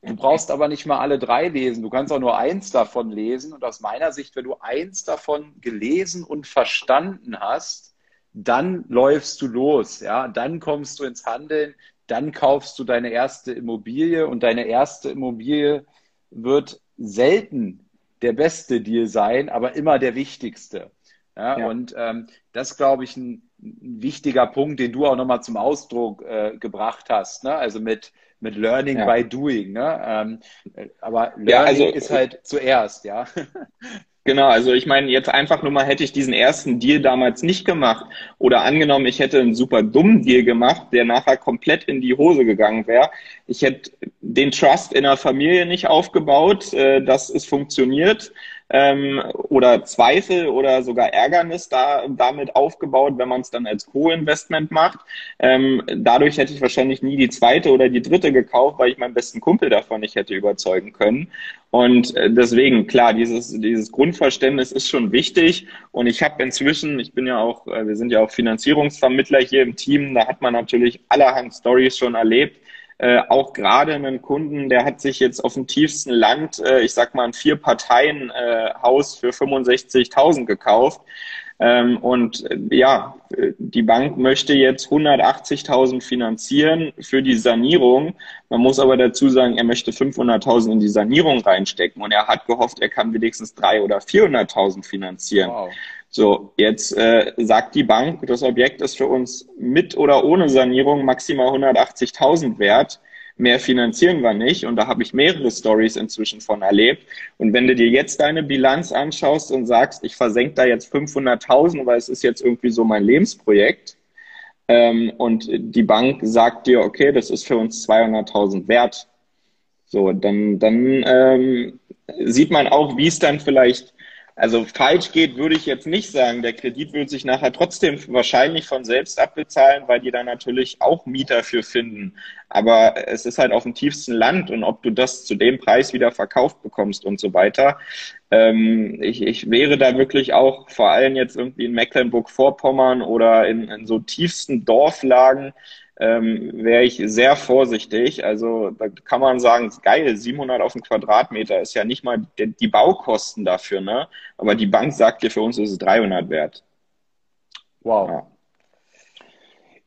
[SPEAKER 2] Du brauchst aber nicht mal alle drei lesen. Du kannst auch nur eins davon lesen. Und aus meiner Sicht, wenn du eins davon gelesen und verstanden hast, dann läufst du los. Ja, dann kommst du ins Handeln. Dann kaufst du deine erste Immobilie und deine erste Immobilie wird selten der beste Deal sein, aber immer der wichtigste. Ja, ja. Und ähm, das glaube ich, ein, ein, wichtiger Punkt, den du auch nochmal zum Ausdruck äh, gebracht hast. Ne? Also mit, mit Learning ja. by Doing. Ne? Ähm, aber Learning ja, also, ist halt zuerst, ja.
[SPEAKER 3] Genau, also ich meine, jetzt einfach nur mal hätte ich diesen ersten Deal damals nicht gemacht oder angenommen, ich hätte einen super dummen Deal gemacht, der nachher komplett in die Hose gegangen wäre. Ich hätte den Trust in der Familie nicht aufgebaut, äh, dass es funktioniert ähm, oder Zweifel oder sogar Ärgernis da, damit aufgebaut, wenn man es dann als Co-Investment macht. Ähm, dadurch hätte ich wahrscheinlich nie die zweite oder die dritte gekauft, weil ich meinen besten Kumpel davon nicht hätte überzeugen können. Und äh, deswegen, klar, dieses, dieses Grundverständnis ist schon wichtig. Und ich habe inzwischen, ich bin ja auch, äh, wir sind ja auch Finanzierungsvermittler hier im Team, da hat man natürlich allerhand Stories schon erlebt äh, auch gerade einen Kunden, der hat sich jetzt auf dem tiefsten Land, äh, ich sag mal, ein Vier-Parteien-Haus äh, für 65.000 gekauft. Ähm, und äh, ja, die Bank möchte jetzt 180.000 finanzieren für die Sanierung. Man muss aber dazu sagen, er möchte 500.000 in die Sanierung reinstecken und er hat gehofft, er kann wenigstens 300.000 oder 400.000 finanzieren. Wow. So, jetzt äh, sagt die Bank, das Objekt ist für uns mit oder ohne Sanierung maximal 180.000 wert. Mehr finanzieren wir nicht. Und da habe ich mehrere Stories inzwischen von erlebt. Und wenn du dir jetzt deine Bilanz anschaust und sagst, ich versenke da jetzt 500.000, weil es ist jetzt irgendwie so mein Lebensprojekt, ähm, und die Bank sagt dir, okay, das ist für uns 200.000 wert, so, dann, dann ähm, sieht man auch, wie es dann vielleicht also falsch geht, würde ich jetzt nicht sagen. Der Kredit wird sich nachher trotzdem wahrscheinlich von selbst abbezahlen, weil die da natürlich auch Mieter für finden. Aber es ist halt auf dem tiefsten Land und ob du das zu dem Preis wieder verkauft bekommst und so weiter. Ähm, ich, ich wäre da wirklich auch vor allem jetzt irgendwie in Mecklenburg-Vorpommern oder in, in so tiefsten Dorflagen ähm, wäre ich sehr vorsichtig. Also da kann man sagen, geil, 700 auf den Quadratmeter ist ja nicht mal die, die Baukosten dafür, ne? Aber die Bank sagt dir, für uns ist es 300 wert.
[SPEAKER 2] Wow. Ja.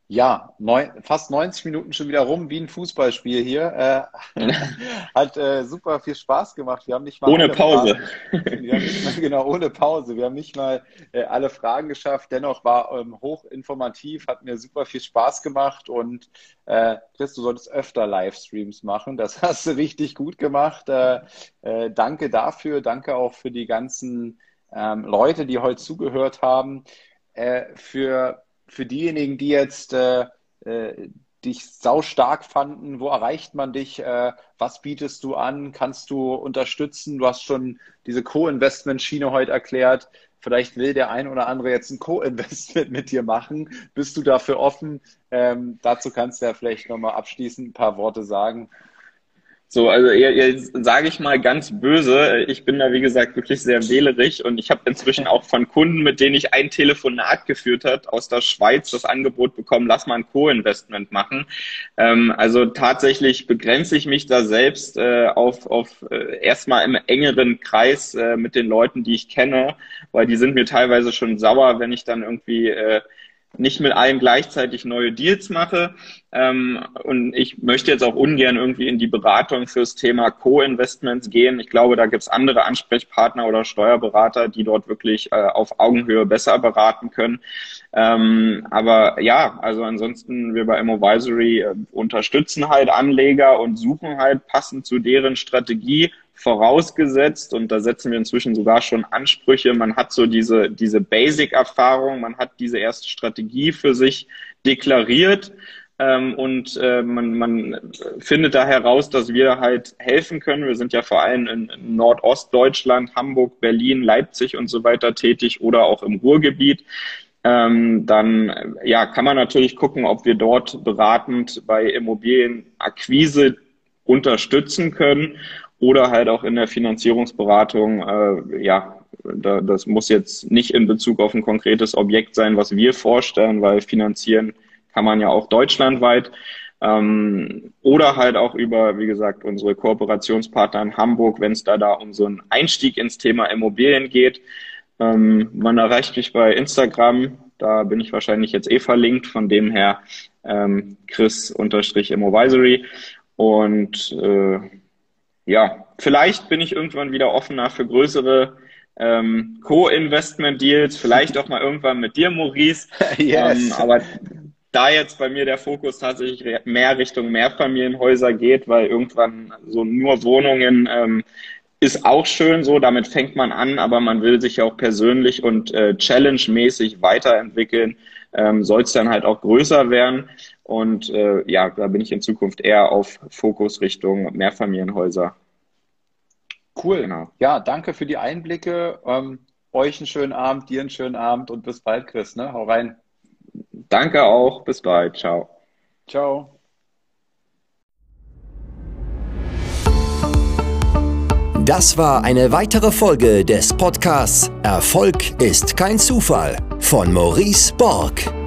[SPEAKER 2] Ja, neun, fast 90 Minuten schon wieder rum, wie ein Fußballspiel hier. Äh, hat äh, super viel Spaß gemacht. Wir haben nicht mal
[SPEAKER 3] ohne Pause.
[SPEAKER 2] Fragen, wir haben nicht mal, genau ohne Pause. Wir haben nicht mal äh, alle Fragen geschafft. Dennoch war ähm, hoch informativ, hat mir super viel Spaß gemacht und äh, Chris, du solltest öfter Livestreams machen. Das hast du richtig gut gemacht. Äh, äh, danke dafür. Danke auch für die ganzen ähm, Leute, die heute zugehört haben. Äh, für für diejenigen, die jetzt äh, äh, dich sau stark fanden, wo erreicht man dich? Äh, was bietest du an? Kannst du unterstützen? Du hast schon diese Co-Investment-Schiene heute erklärt. Vielleicht will der ein oder andere jetzt ein Co-Investment mit dir machen. Bist du dafür offen? Ähm, dazu kannst du ja vielleicht nochmal abschließend ein paar Worte sagen.
[SPEAKER 3] So, also jetzt sage ich mal ganz böse, ich bin da wie gesagt wirklich sehr wählerisch und ich habe inzwischen auch von Kunden, mit denen ich ein Telefonat geführt hat aus der Schweiz, das Angebot bekommen, lass mal ein Co-Investment machen. Ähm, also tatsächlich begrenze ich mich da selbst äh, auf, auf äh, erstmal im engeren Kreis äh, mit den Leuten, die ich kenne, weil die sind mir teilweise schon sauer, wenn ich dann irgendwie äh, nicht mit allen gleichzeitig neue Deals mache. Ähm, und ich möchte jetzt auch ungern irgendwie in die Beratung fürs Thema Co-Investments gehen. Ich glaube, da gibt's andere Ansprechpartner oder Steuerberater, die dort wirklich äh, auf Augenhöhe besser beraten können. Ähm, aber ja, also ansonsten, wir bei Immovisory äh, unterstützen halt Anleger und suchen halt passend zu deren Strategie vorausgesetzt und da setzen wir inzwischen sogar schon Ansprüche. Man hat so diese, diese Basic-Erfahrung, man hat diese erste Strategie für sich deklariert ähm, und äh, man, man findet da heraus, dass wir halt helfen können. Wir sind ja vor allem in, Nordostdeutschland, Hamburg, Berlin, Leipzig und so weiter tätig oder auch im Ruhrgebiet. Ähm, dann ja, kann man natürlich gucken, ob wir dort beratend bei Immobilienakquise unterstützen können oder halt auch in der Finanzierungsberatung, äh, ja, da, das muss jetzt nicht in Bezug auf ein konkretes Objekt sein, was wir vorstellen, weil finanzieren kann man ja auch deutschlandweit. Ähm, oder halt auch über, wie gesagt, unsere Kooperationspartner in Hamburg, wenn es da, da um so einen Einstieg ins Thema Immobilien geht. Ähm, man erreicht mich bei Instagram, da bin ich wahrscheinlich jetzt eh verlinkt, von dem her ähm, Chris-Immovisory. Und äh, ja, vielleicht bin ich irgendwann wieder offener für größere ähm, Co-Investment-Deals, vielleicht auch mal irgendwann mit dir, Maurice. yes. Ähm, aber da jetzt bei mir der Fokus tatsächlich mehr Richtung Mehrfamilienhäuser geht, weil irgendwann so nur Wohnungen ähm, ist auch schön so, damit fängt man an, aber man will sich ja auch persönlich und äh, challenge-mäßig weiterentwickeln, ähm, soll es dann halt auch größer werden. Und äh, ja, da bin ich in Zukunft eher auf Fokus Richtung Mehrfamilienhäuser.
[SPEAKER 2] Cool. Genau. Ja, danke für die Einblicke. Ähm, euch einen schönen Abend, dir einen schönen Abend und bis bald, Chris. Ne? Hau rein.
[SPEAKER 3] Danke auch. Bis bald. Ciao.
[SPEAKER 2] Ciao.
[SPEAKER 1] Das war eine weitere Folge des Podcasts Erfolg ist kein Zufall von Maurice Borg.